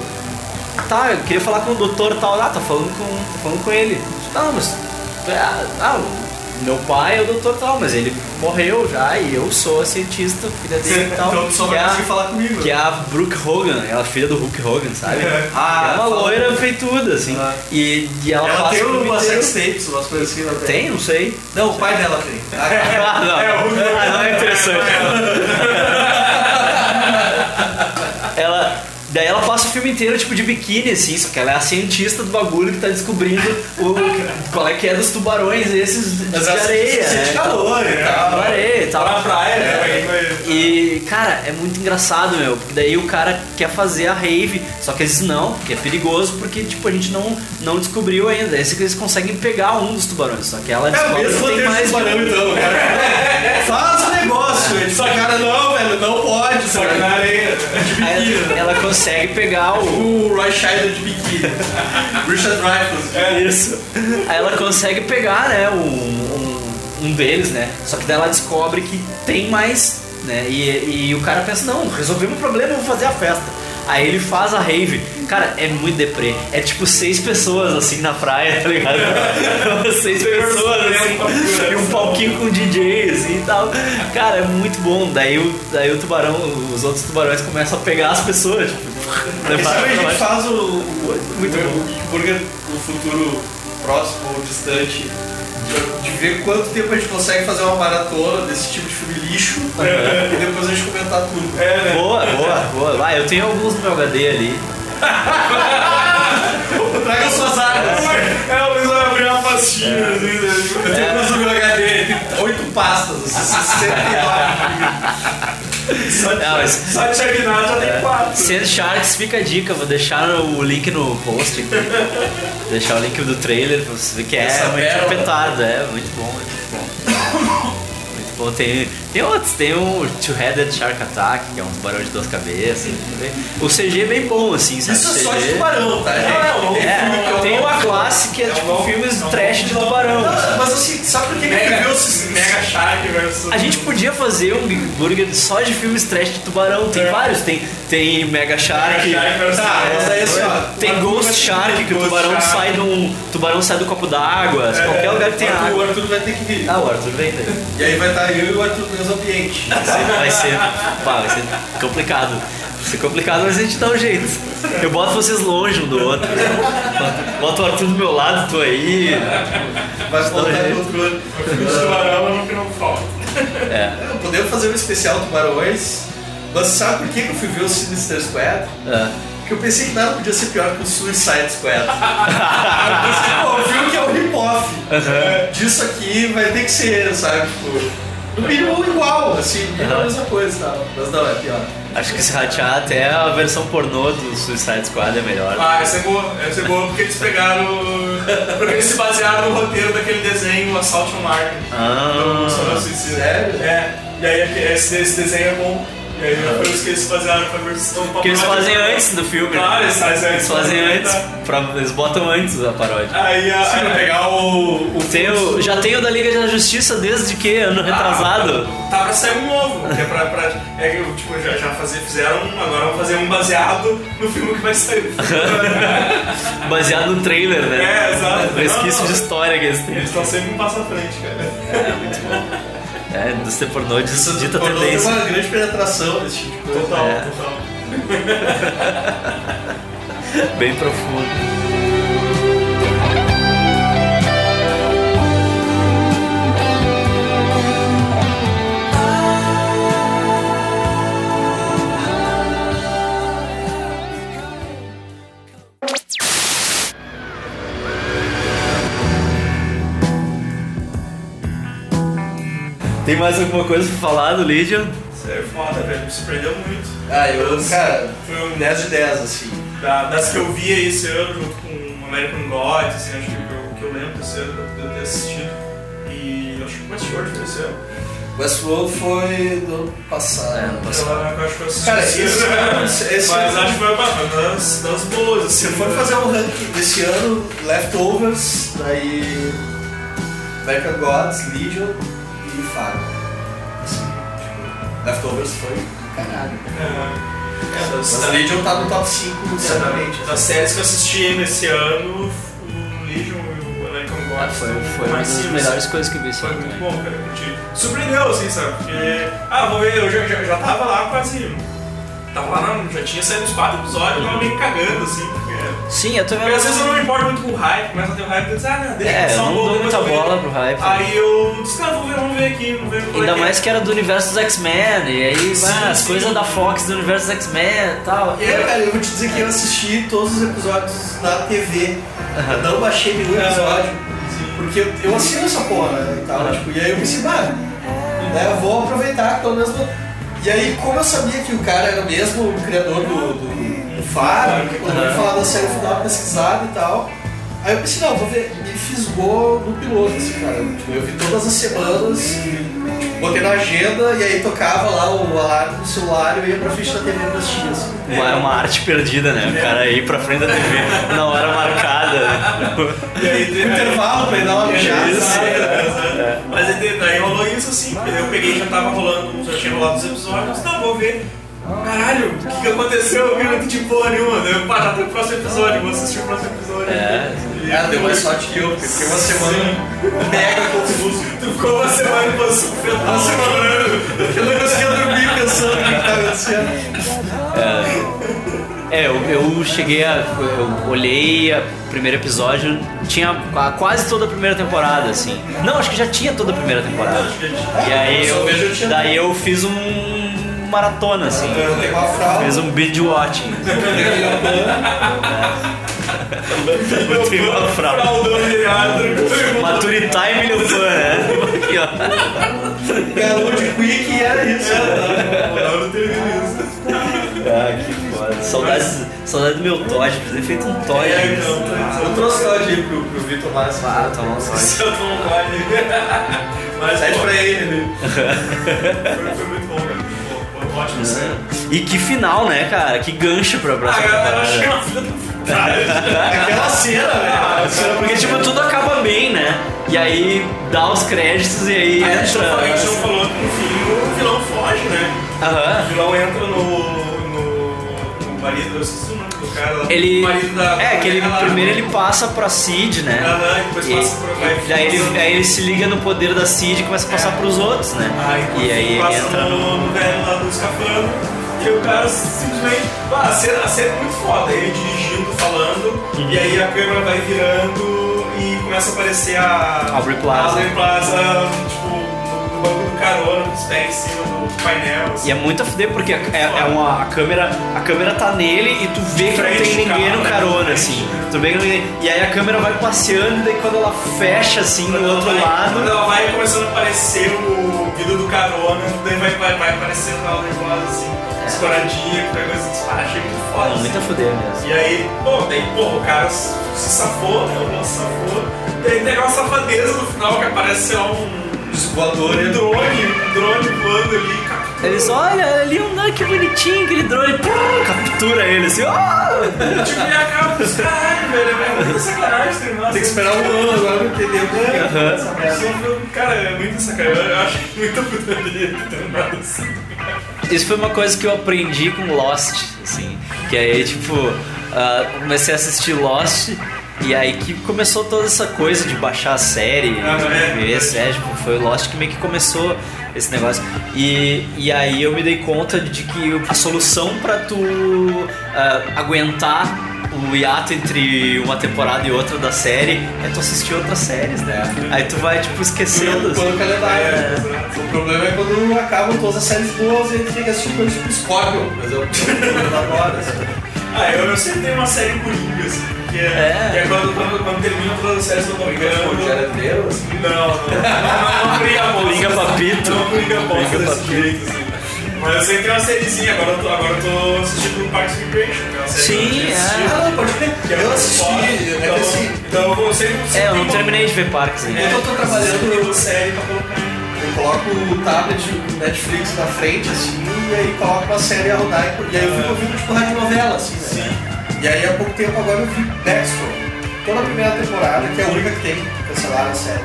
tá, eu queria falar com o doutor tal. Ah, tá falando com, tá falando com ele. Não, mas. Ah, ah, meu pai é o doutor tal, mas ele morreu já e eu sou a cientista, filha dele e tal. Então tu só que vai é conseguir falar comigo. que é a Brooke Hogan, ela é filha do Hulk Hogan, sabe? Ah, é uma loira feituda, assim. Ah. E, e ela, Ela tem o uma sex tapes, umas coisas assim. Ela Tem, não sei. Não, o pai dela tem. Ah, não. Ah, não é interessante. ela. Daí ela passa o filme inteiro, tipo, de biquíni, assim, só que ela é a cientista do bagulho que tá descobrindo o, qual é que é dos tubarões esses de, Mas de ela areia, sente né? calor e tal. De areia e tal. Pra praia, né? Vai- E, cara, é muito engraçado, meu, porque daí o cara quer fazer a rave, só que eles não, porque é perigoso, porque, tipo, a gente não, não descobriu ainda. Esse que eles conseguem pegar um dos tubarões, só que ela É descobre mesmo que tem mais de de tubarão, um. então, cara. Faz o negócio. Ele só, cara, não, velho, não pode. Só que na areia. Aí ela consegue pegar o. O Roy Scheider de biquíni. Richard Dreyfuss. É. Isso. Aí ela consegue pegar, né, um, um, um deles, né? Só que daí ela descobre que tem mais, né? E, e o cara pensa, não, resolvemos o problema, vou fazer a festa. Aí ele faz a rave. Cara, é muito deprê. É tipo seis pessoas assim na praia, tá ligado? seis pessoas assim. E um palquinho com DJ assim e tal. Cara, é muito bom. Daí o, daí o tubarão, os outros tubarões começam a pegar as pessoas, tipo, levar a gente faz o, o, Muito o, bom. o futuro próximo ou distante de ver quanto tempo a gente consegue fazer uma maratona desse tipo de filme lixo é, né? e depois a gente comentar tudo. É, né? Boa, boa, boa. Vai, eu tenho alguns no meu HD ali. Traga suas armas. É, o Luiz vai abrir uma pastinha. É. Assim, né? Eu tenho alguns no meu HD, oito pastas, assim, 69. Só, não, mas... só de terminar já tem é. quatro. Sem é Sharks fica a dica, vou deixar o link no post aqui. vou deixar o link do trailer pra vocês verem que é muito apertado, é muito bom, é muito bom. Tem, tem outros, tem o Two-Headed Shark Attack, que é um tubarão de duas cabeças. O CG é bem bom, assim, sabe? Isso é o só de tubarão, tá, gente? É, tem uma classe que é, tipo filmes trash de tubarão. Não, Mas assim, sabe por que que Mega, eu vi esses Mega Shark versus. A gente podia fazer um Big Burger só de filmes trash de tubarão. Tem vários. Tem, tem Mega Shark. Mega Shark versus- Tá, mas aí assim, ó. Tem Ghost Shark, que o tubarão Shark. sai de um. tubarão sai do copo d'água. Qualquer lugar que tem O água. Arthur vai ter que vir. Ah, o Arthur vem daí. E aí vai estar eu e o Arthur no mesmo ambiente. Vai ser. pá, vai ser complicado. Vai ser complicado, mas a gente dá um jeito. Eu boto vocês longe um do outro. Boto o Arthur do meu lado, tu aí. Vai no outro ano. Os tubarão que não falta. É. Podemos fazer um especial Tubarões. Mas sabe por que que eu fui ver o Sinister Squad? é. Porque eu pensei que nada podia ser pior que o Suicide Squad. eu pensei, pô, o filme que é o rip-off disso aqui vai ter que ser, sabe? Tipo, no mínimo igual, assim, é a mesma coisa e tal. Mas não, é pior. Acho que se ratear até a versão pornô do Suicide Squad é melhor. Ah, essa é boa. Essa é boa porque eles pegaram. Porque eles se basearam no roteiro daquele desenho Assault on Martin. Ah. do Sonora Suicida. Sério? É. E aí esse, esse desenho é bom. E aí foi isso que eles basearam pra versão. Que eles fazem antes do filme. né? Claro, eles fazem antes. Eles fazem antes. pra- eles botam antes a paródia. Aí a. Se aí- pegar o. o Tem o- já tem o da Liga da Justiça desde que? Ano retrasado? Tá pra sair um novo. Que é pra. pra é que tipo, já, já fazer, fizeram um, agora vão fazer um baseado no filme que vai sair. Baseado no trailer, né? É, exato. Resquício de história que eles têm. Eles estão sempre um passo à frente, cara. É, muito bom. É, indústria pornô Isso dita pornô tem tendência. uma grande penetração desse tipo de coisa. Total, É. total. Bem profundo. Tem mais alguma coisa pra falar do Legion? Isso é foda, velho. Me surpreendeu muito. Ah, eu, cara, Foi um 10 de 10, assim. Da- das que eu vi aí esse ano, junto com American Gods, assim, acho que eu, que eu lembro desse ano de eu ter assistido. E eu acho que o Westworld foi esse ano. Westworld foi do ano passado. É, ano Eu passado. acho que eu assisti Cara, esse esse ano. ano- esse Mas ano- acho que foi uma das, das boas, Se assim. for fazer um ranking desse ano, Leftovers, daí American Gods, Legion e Fargo. Assim, tipo, Leftovers foi do caralho. É, é, das, Mas a Legion tá no top 5, certamente. das séries que eu assisti nesse ano, o Legion e o American Gods. Ah, foi, foi uma mais das melhores coisas que eu vi esse Foi ano muito também. bom, cara. curti. Surpreendeu, assim, sabe? Porque, ah, vou ver, eu já, já, já tava lá quase. Tava lá, não, já tinha saído os quatro episódios, eu tava meio cagando, assim, porque. Sim, eu também. Porque às vezes eu não me importo muito com o hype, começa a ter o hype e diz, ah, não, deixa É, eu um não dou muita eu bola pro hype. Aí eu disse, não, vamos ver, vamos ver aqui, vamos ver é Ainda que é. mais que era do universo dos X-Men, e aí Sim, as sim. coisas da Fox do universo dos X-Men e tal. E aí, cara, eu vou te dizer que eu assisti todos os episódios na TV. Eu não baixei nenhum episódio. Porque eu, eu assino essa porra, né? E, tal, tipo, e aí eu pensei, ah, né, eu vou aproveitar pelo menos. vou- E aí, como eu sabia que o cara era mesmo o criador do, do, quando eu ia falar da série eu fui dar uma pesquisada e tal. Aí eu pensei, não, vou ver. Me fisgou no piloto, assim, cara. Eu vi todas as semanas, botei na agenda e aí tocava lá o alarme no celular e eu ia pra frente da TV pra assistir, assim. Era uma arte perdida, né? O cara ir pra frente da TV na hora marcada. né? E aí, tem- intervalo pra ir dar uma mijada. Exato. Mas aí, daí rolou isso assim, eu peguei já tava rolando, já tinha rolado os episódios, não, vou ver. Caralho, o que, que aconteceu? Eu vi muito de porra nenhuma. Daí eu parar pro próximo episódio, vou assistir o próximo episódio. É. E- Ah, deu mais sorte que eu, porque fiquei uma semana mega confuso. Tu ficou uma semana em posição fetal. Uma semana. Eu não conseguia dormir pensando o que estava acontecendo. É, eu, eu cheguei a. Eu olhei o primeiro episódio, tinha a- quase toda a primeira temporada, assim. Não, acho que já tinha toda a primeira temporada. E aí Eu Daí eu fiz um maratona, assim. Fiz um binge watching. Botei uma fralda. Fraldão geriátrico. Mature time no fã, né? Aqui, ó. Ganhou de quick e era isso. Não, não teve isso. Ah, que foda. Saudade, saudade do meu Todd, podia ter feito um Todd. É, então, Eu trouxe Todd aí pro, pro Vitor Márcio. Ah, tá bom, Todd. Se eu tô online. Mas Pede pra ele, né? Foi, foi muito bom, cara. Ótimo, sério. E que final, né, cara? Que gancho pra Ah, próxima eu temporada. Aquela cena, velho. Porque, tipo, tudo acaba bem, né? E aí dá os créditos e aí A gente não falou- a gente não entra. falou que no fim o vilão foge, né? Aham. O vilão entra no. no, no marido, eu esqueci o nome cara. Ele. É, que ele, ela- primeiro ele passa pra Cid, né? Aham, e depois E, passa pro. vai e daí, ele, aí ele se liga no poder da Cid e começa a passar pros outros, né? Aí, e aí ele entra no, no. velho lá do escafandro e o cara simplesmente. Ah, a, cena, a cena é muito foda, ele dirigindo, falando, Uhum. e aí a câmera vai virando e começa a aparecer a. Aubrey Plaza. Aubrey Plaza, tipo, banco do carona, com os pés em cima do painel. assim. E é muito a fuder porque é, é uma, a câmera a câmera tá nele e tu vê que não tem do ninguém no né? carona, assim. Tu vê que não tem ninguém. E aí a câmera vai passeando e daí quando ela fecha assim ela outro vai- lado. Quando ela vai começando a aparecer o vidro do carona, daí vai, vai, vai aparecendo a Aubrey Plaza, assim, escoradinha, com coisa assim. Ah, achei muito foda. É assim. muito a fuder mesmo. E aí, pô, daí, pô, o cara se safou, né? O se safou. E aí tem aquela safadeza no final que aparece, sei lá, um Voador, né? drone, um drone voando ali, captura. Eles, olha, ali um que bonitinho aquele drone, pum, captura ele assim, ó. Tipo, e acaba com os caralho, velho. É muita sacanagem terminar Tem que esperar um ano agora pra entender o que é. Cara, é muito sacanagem. Eu acho muita putaria ter assim. Isso foi uma coisa que eu aprendi com Lost, assim. Que aí, tipo, ah, comecei a assistir Lost e aí que começou toda essa coisa de baixar a série, Ah, é? ver a série, tipo, foi o Lost que meio que começou esse negócio. E, e aí eu me dei conta de que a solução pra tu ah, aguentar o hiato entre uma temporada e outra da série é tu assistir outras séries, né? Aí tu vai, tipo, esquecendo. assim. Quando o calendário. É? O problema é quando acabam todas as séries boas e a gente tem que assistir coisas tipo Scorpion. Mas eu adoro. assim. Ah, eu, eu sempre tenho uma série coringa, assim, que é, É. que é quando, quando, quando termina que eu tô Tipo, brincando. Jared Leto, assim. Não, não, não, não, bosta. Coringa papito. Não, Coringa bosta Coringa desse papito. jeito, assim. Mas eu sempre tenho uma sériezinha, agora eu tô, agora eu tô assistindo Parks and Recreation, que é uma série Sim, que é. assisti, Ah, não, pode crer. que é Eu assisti. É que Então, assim, então eu vou sempre... É, eu não terminei de ver Parks ainda. É, eu tô trabalhando assistindo série pra colocar. eu coloco o tablet do Netflix na frente, assim, e aí coloco uma série a rodar, e aí eu fico ouvindo tipo rádio novela, assim, né? E aí há pouco tempo agora eu vi Dexter, toda a primeira temporada, que é a única que tem, cancelaram a série.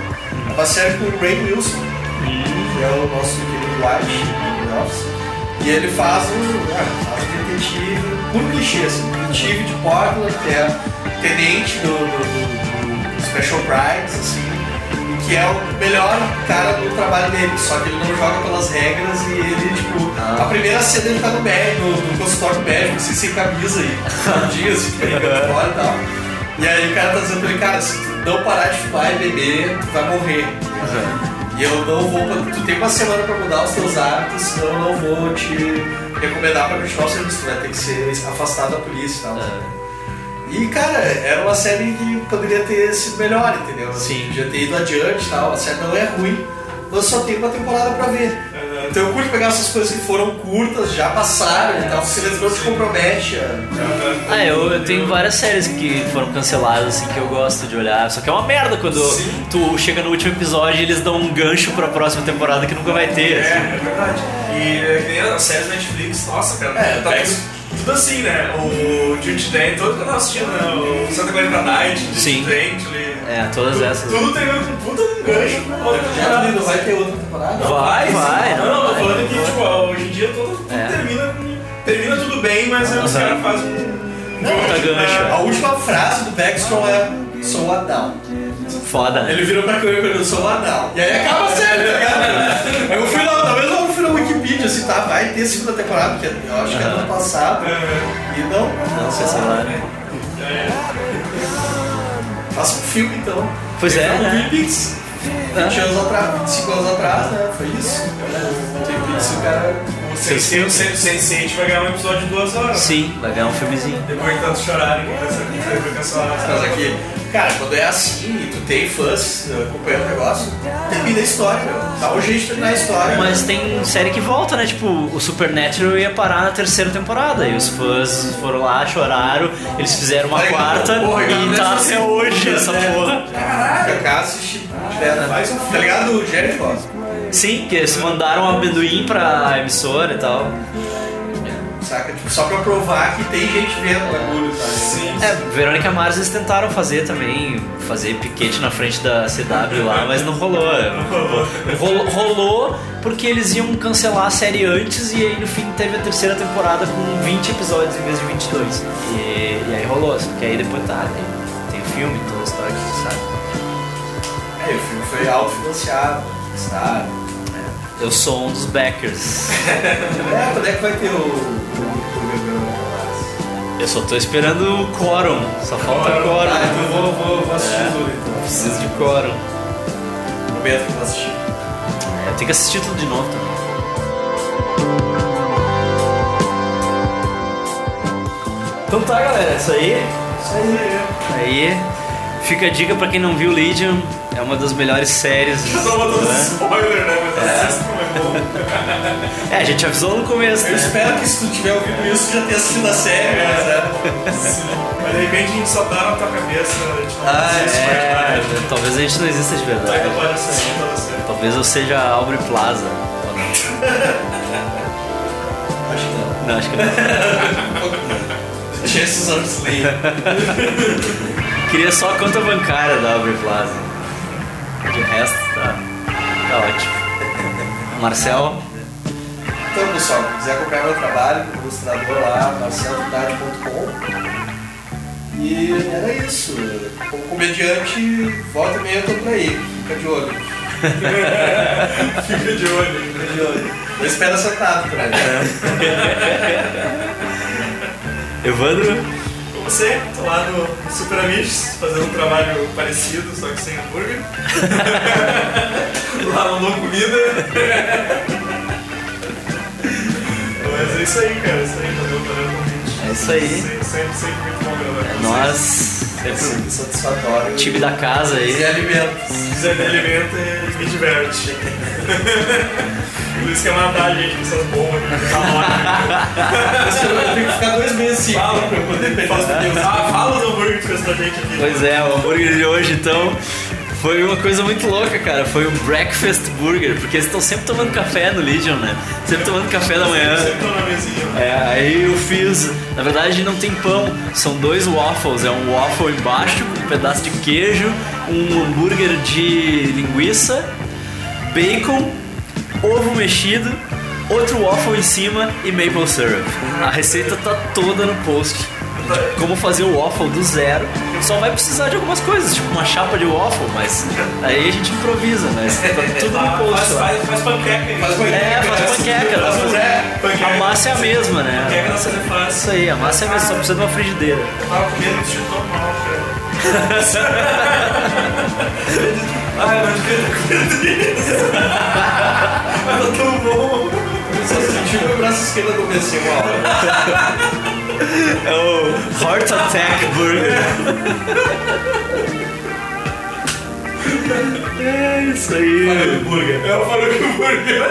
É uma série com o Ray Wilson, que é o nosso querido White. E ele faz um, ah, faz um detetive, por clichê, assim, detetive de Portland, que é tenente do, do, do- do Special Primes, assim, que é o melhor cara do trabalho dele, só que ele não joga pelas regras e ele, tipo, a primeira cena ele tá no médico, no, no consultório médico, assim, sem camisa e dia, assim, pegando fora e tal. E aí o cara tá dizendo pra ele, cara, se tu não parar de fumar e beber, tu vai morrer. E eu não vou. Tu tem uma semana pra mudar os teus hábitos, senão eu não vou te recomendar pra continuar o serviço. Tu vai ter que ser afastado da polícia e tal. E cara, era uma série que poderia ter sido melhor, entendeu? Sim. Podia ter ido adiante e tal. A série não é ruim, mas só tem uma temporada pra ver. Então eu curto pegar essas coisas que foram curtas, já passaram e tal, porque eles não te compromete. a- Ah, eu, eu tenho várias séries que foram canceladas, assim, que eu gosto de olhar. Só que é uma merda quando tu chega no último episódio e eles dão um gancho pra próxima temporada que nunca vai ter. É, assim. é verdade. E é, que nem as séries Netflix, nossa, cara, É, tá tá tudo, tudo assim, né? O Dirty Dan, todo que eu tava assistindo, né? O Santa Clarita Night, Sim. Gently. É, todas essas. Tudo termina com puta um gancho pra outra Já temporada. não vai ter outra temporada? Vai, vai, Não, não, não, tô falando que, tipo, hoje em dia tudo, tudo É. termina com. Termina tudo bem, mas aí os caras fazem um. Puta gancho. A última frase do Backstrom é Sou Adão. Foda. Ele virou pra câmera e perguntou, sou Adão. E aí acaba a série, tá ligado? Aí eu fui lá, talvez eu Wikipedia, assim, tá, vai ter segunda temporada, porque eu acho que é ano passado. E não, Não, sei lá, né? faça um filme então. Pois é, né? Twin Peaks. 20 anos atrás, 25 anos atrás, né? Foi isso. O Twin Peaks, o cara. O Sense8 o Sense8 vai ganhar um episódio de duas horas. Sim, vai ganhar um filmezinho. Depois que tantos chorarem ser- cancelar. Mas aqui, cara, quando é assim e tu tem fãs eh, acompanhando o negócio, termina a história, meu. Dá um jeito de terminar a história. Mas tem série que volta, né? Tipo, o Supernatural ia parar na terceira temporada. E os fãs foram lá, choraram, eles fizeram uma Olha, quarta porra, e cara, tá até hoje essa segunda, né? porra. Caraca, cá assiste direto. Um Tá ligado o Jericho? Sim, que eles mandaram um amendoim pra emissora e tal. Saca? Tipo, só pra provar que tem gente vendo o bagulho, tá? Sim. É, Verônica Mars eles tentaram fazer também, fazer piquete na frente da CW lá, mas não rolou. Rolou, rolou porque eles iam cancelar a série antes e aí no fim teve a terceira temporada com 20 episódios em vez de 22. E, e aí rolou, só que aí depois tá, tem, tem filme, toda a história que você sabe. É, o filme foi autofinanciado, está. Eu sou um dos backers. É, quando é que vai ter o. Eu só tô esperando o quórum, só falta quórum. Ah, então eu vou, vou, vou assistir É. tudo então. Preciso de quórum. Prometo que vou assistir. Eu tenho que assistir tudo de novo também. Então tá, galera, é isso aí. Isso aí. Aí fica a dica pra quem não viu Legion, é uma das melhores séries. Já tô botando né? spoiler, né? Mas É. assista como é bom. É, a gente avisou no começo, Eu né? espero que se tu tiver ouvido isso, já tenha assistido a série, mas é. Mas de repente a gente só tá na tua cabeça, a gente não Ah, existe mais é, nada. talvez a gente não exista de verdade. a. Talvez eu seja Aubrey Plaza. Acho que não. Não, acho que não. Esses anos ler. Queria só a conta bancária da Aubrey Plaza. De resto, tá, tá ótimo. Marcel, Então, pessoal, se quiser acompanhar meu trabalho como ilustrador lá, marcelvidade.com. E era isso. Como comediante, volta e meia eu tô por aí. Fica de olho. Fica de olho. Fica de olho. Eu espero sentado por aí. Evandro, você, tô lá no Super Amigos, fazendo um trabalho parecido, só que sem hambúrguer. lá no Comida. Mas é isso aí, cara, isso aí, valeu, valeu o convite. É isso aí. Sempre, sempre, sempre muito bom gravar com vocês. nós, sempre Sempre satisfatório. o time da casa E aí. alimentos. Se quiser me alimenta e me diverte. Por isso que é matar a gente com essas bombas que tá. Eu tenho que ficar dois meses sem Fala, pra eu poder pegar os pneus. Ah, fala do hambúrguer que fez pra gente aqui. Pois é, o hambúrguer de hoje então Foi uma coisa muito louca, cara. Foi um breakfast burger, porque eles estão sempre tomando café no Legion, né? Sempre tomando café da manhã. Sempre tô na mesinha. É, aí eu fiz. Na verdade, não tem pão, são dois waffles. É um waffle embaixo com um pedaço de queijo, um hambúrguer de linguiça, bacon, ovo mexido, outro waffle em cima e maple syrup. A receita tá toda no post. Como fazer o waffle do zero. Só vai precisar de algumas coisas, tipo uma chapa de waffle, mas aí a gente improvisa, né? Tá tudo no post. faz, lá. faz, faz panqueca. Faz panqueca. É, faz panqueca. Mas Mas é, panqueca. A massa é a mesma, né? Panqueca não se faz. Isso aí, a massa é a mesma, só precisa de uma frigideira. Eu tava comendo de normal, cara. Ai, mas que Mas tá tão bom. Só senti meu braço esquerdo adormecer uma hora. É o Heart Attack Burger. É isso aí. Burger. Eu falo que o burger.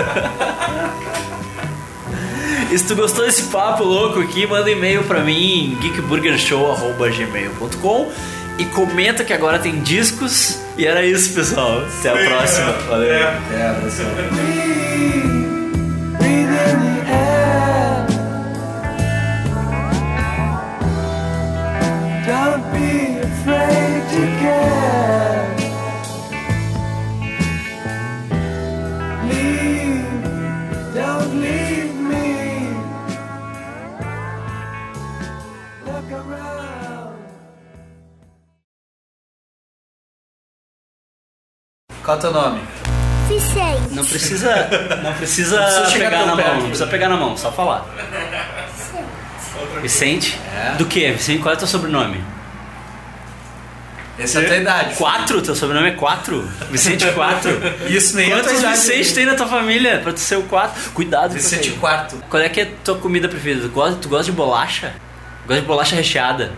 E se tu gostou desse papo louco aqui, manda um e-mail pra mim, geekburgershow.gmail.com e comenta que agora tem discos. E era isso, pessoal. Até a próxima. Valeu. É. É, mas Qual é o teu nome? Vicente. Não precisa, não precisa, precisa chegar pegar na perto. mão, não precisa pegar na mão, só falar. Vicente? É. Do que? Vicente, qual é o teu sobrenome? Essa é a tua idade. Quatro? Teu sobrenome é quatro? Vicente quatro? Isso nem é a tua Quantos idade. Vicente tem na tua família pra tu ser o quatro? Cuidado com Vicente aí. quarto. Qual é que é a tua comida preferida? Tu gosta, tu gosta de bolacha? Gosta de bolacha recheada?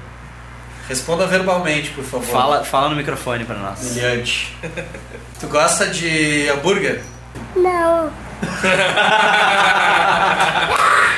Responda verbalmente, por favor. Fala, fala no microfone pra nós. Humilhante. tu gosta de hambúrguer? Não.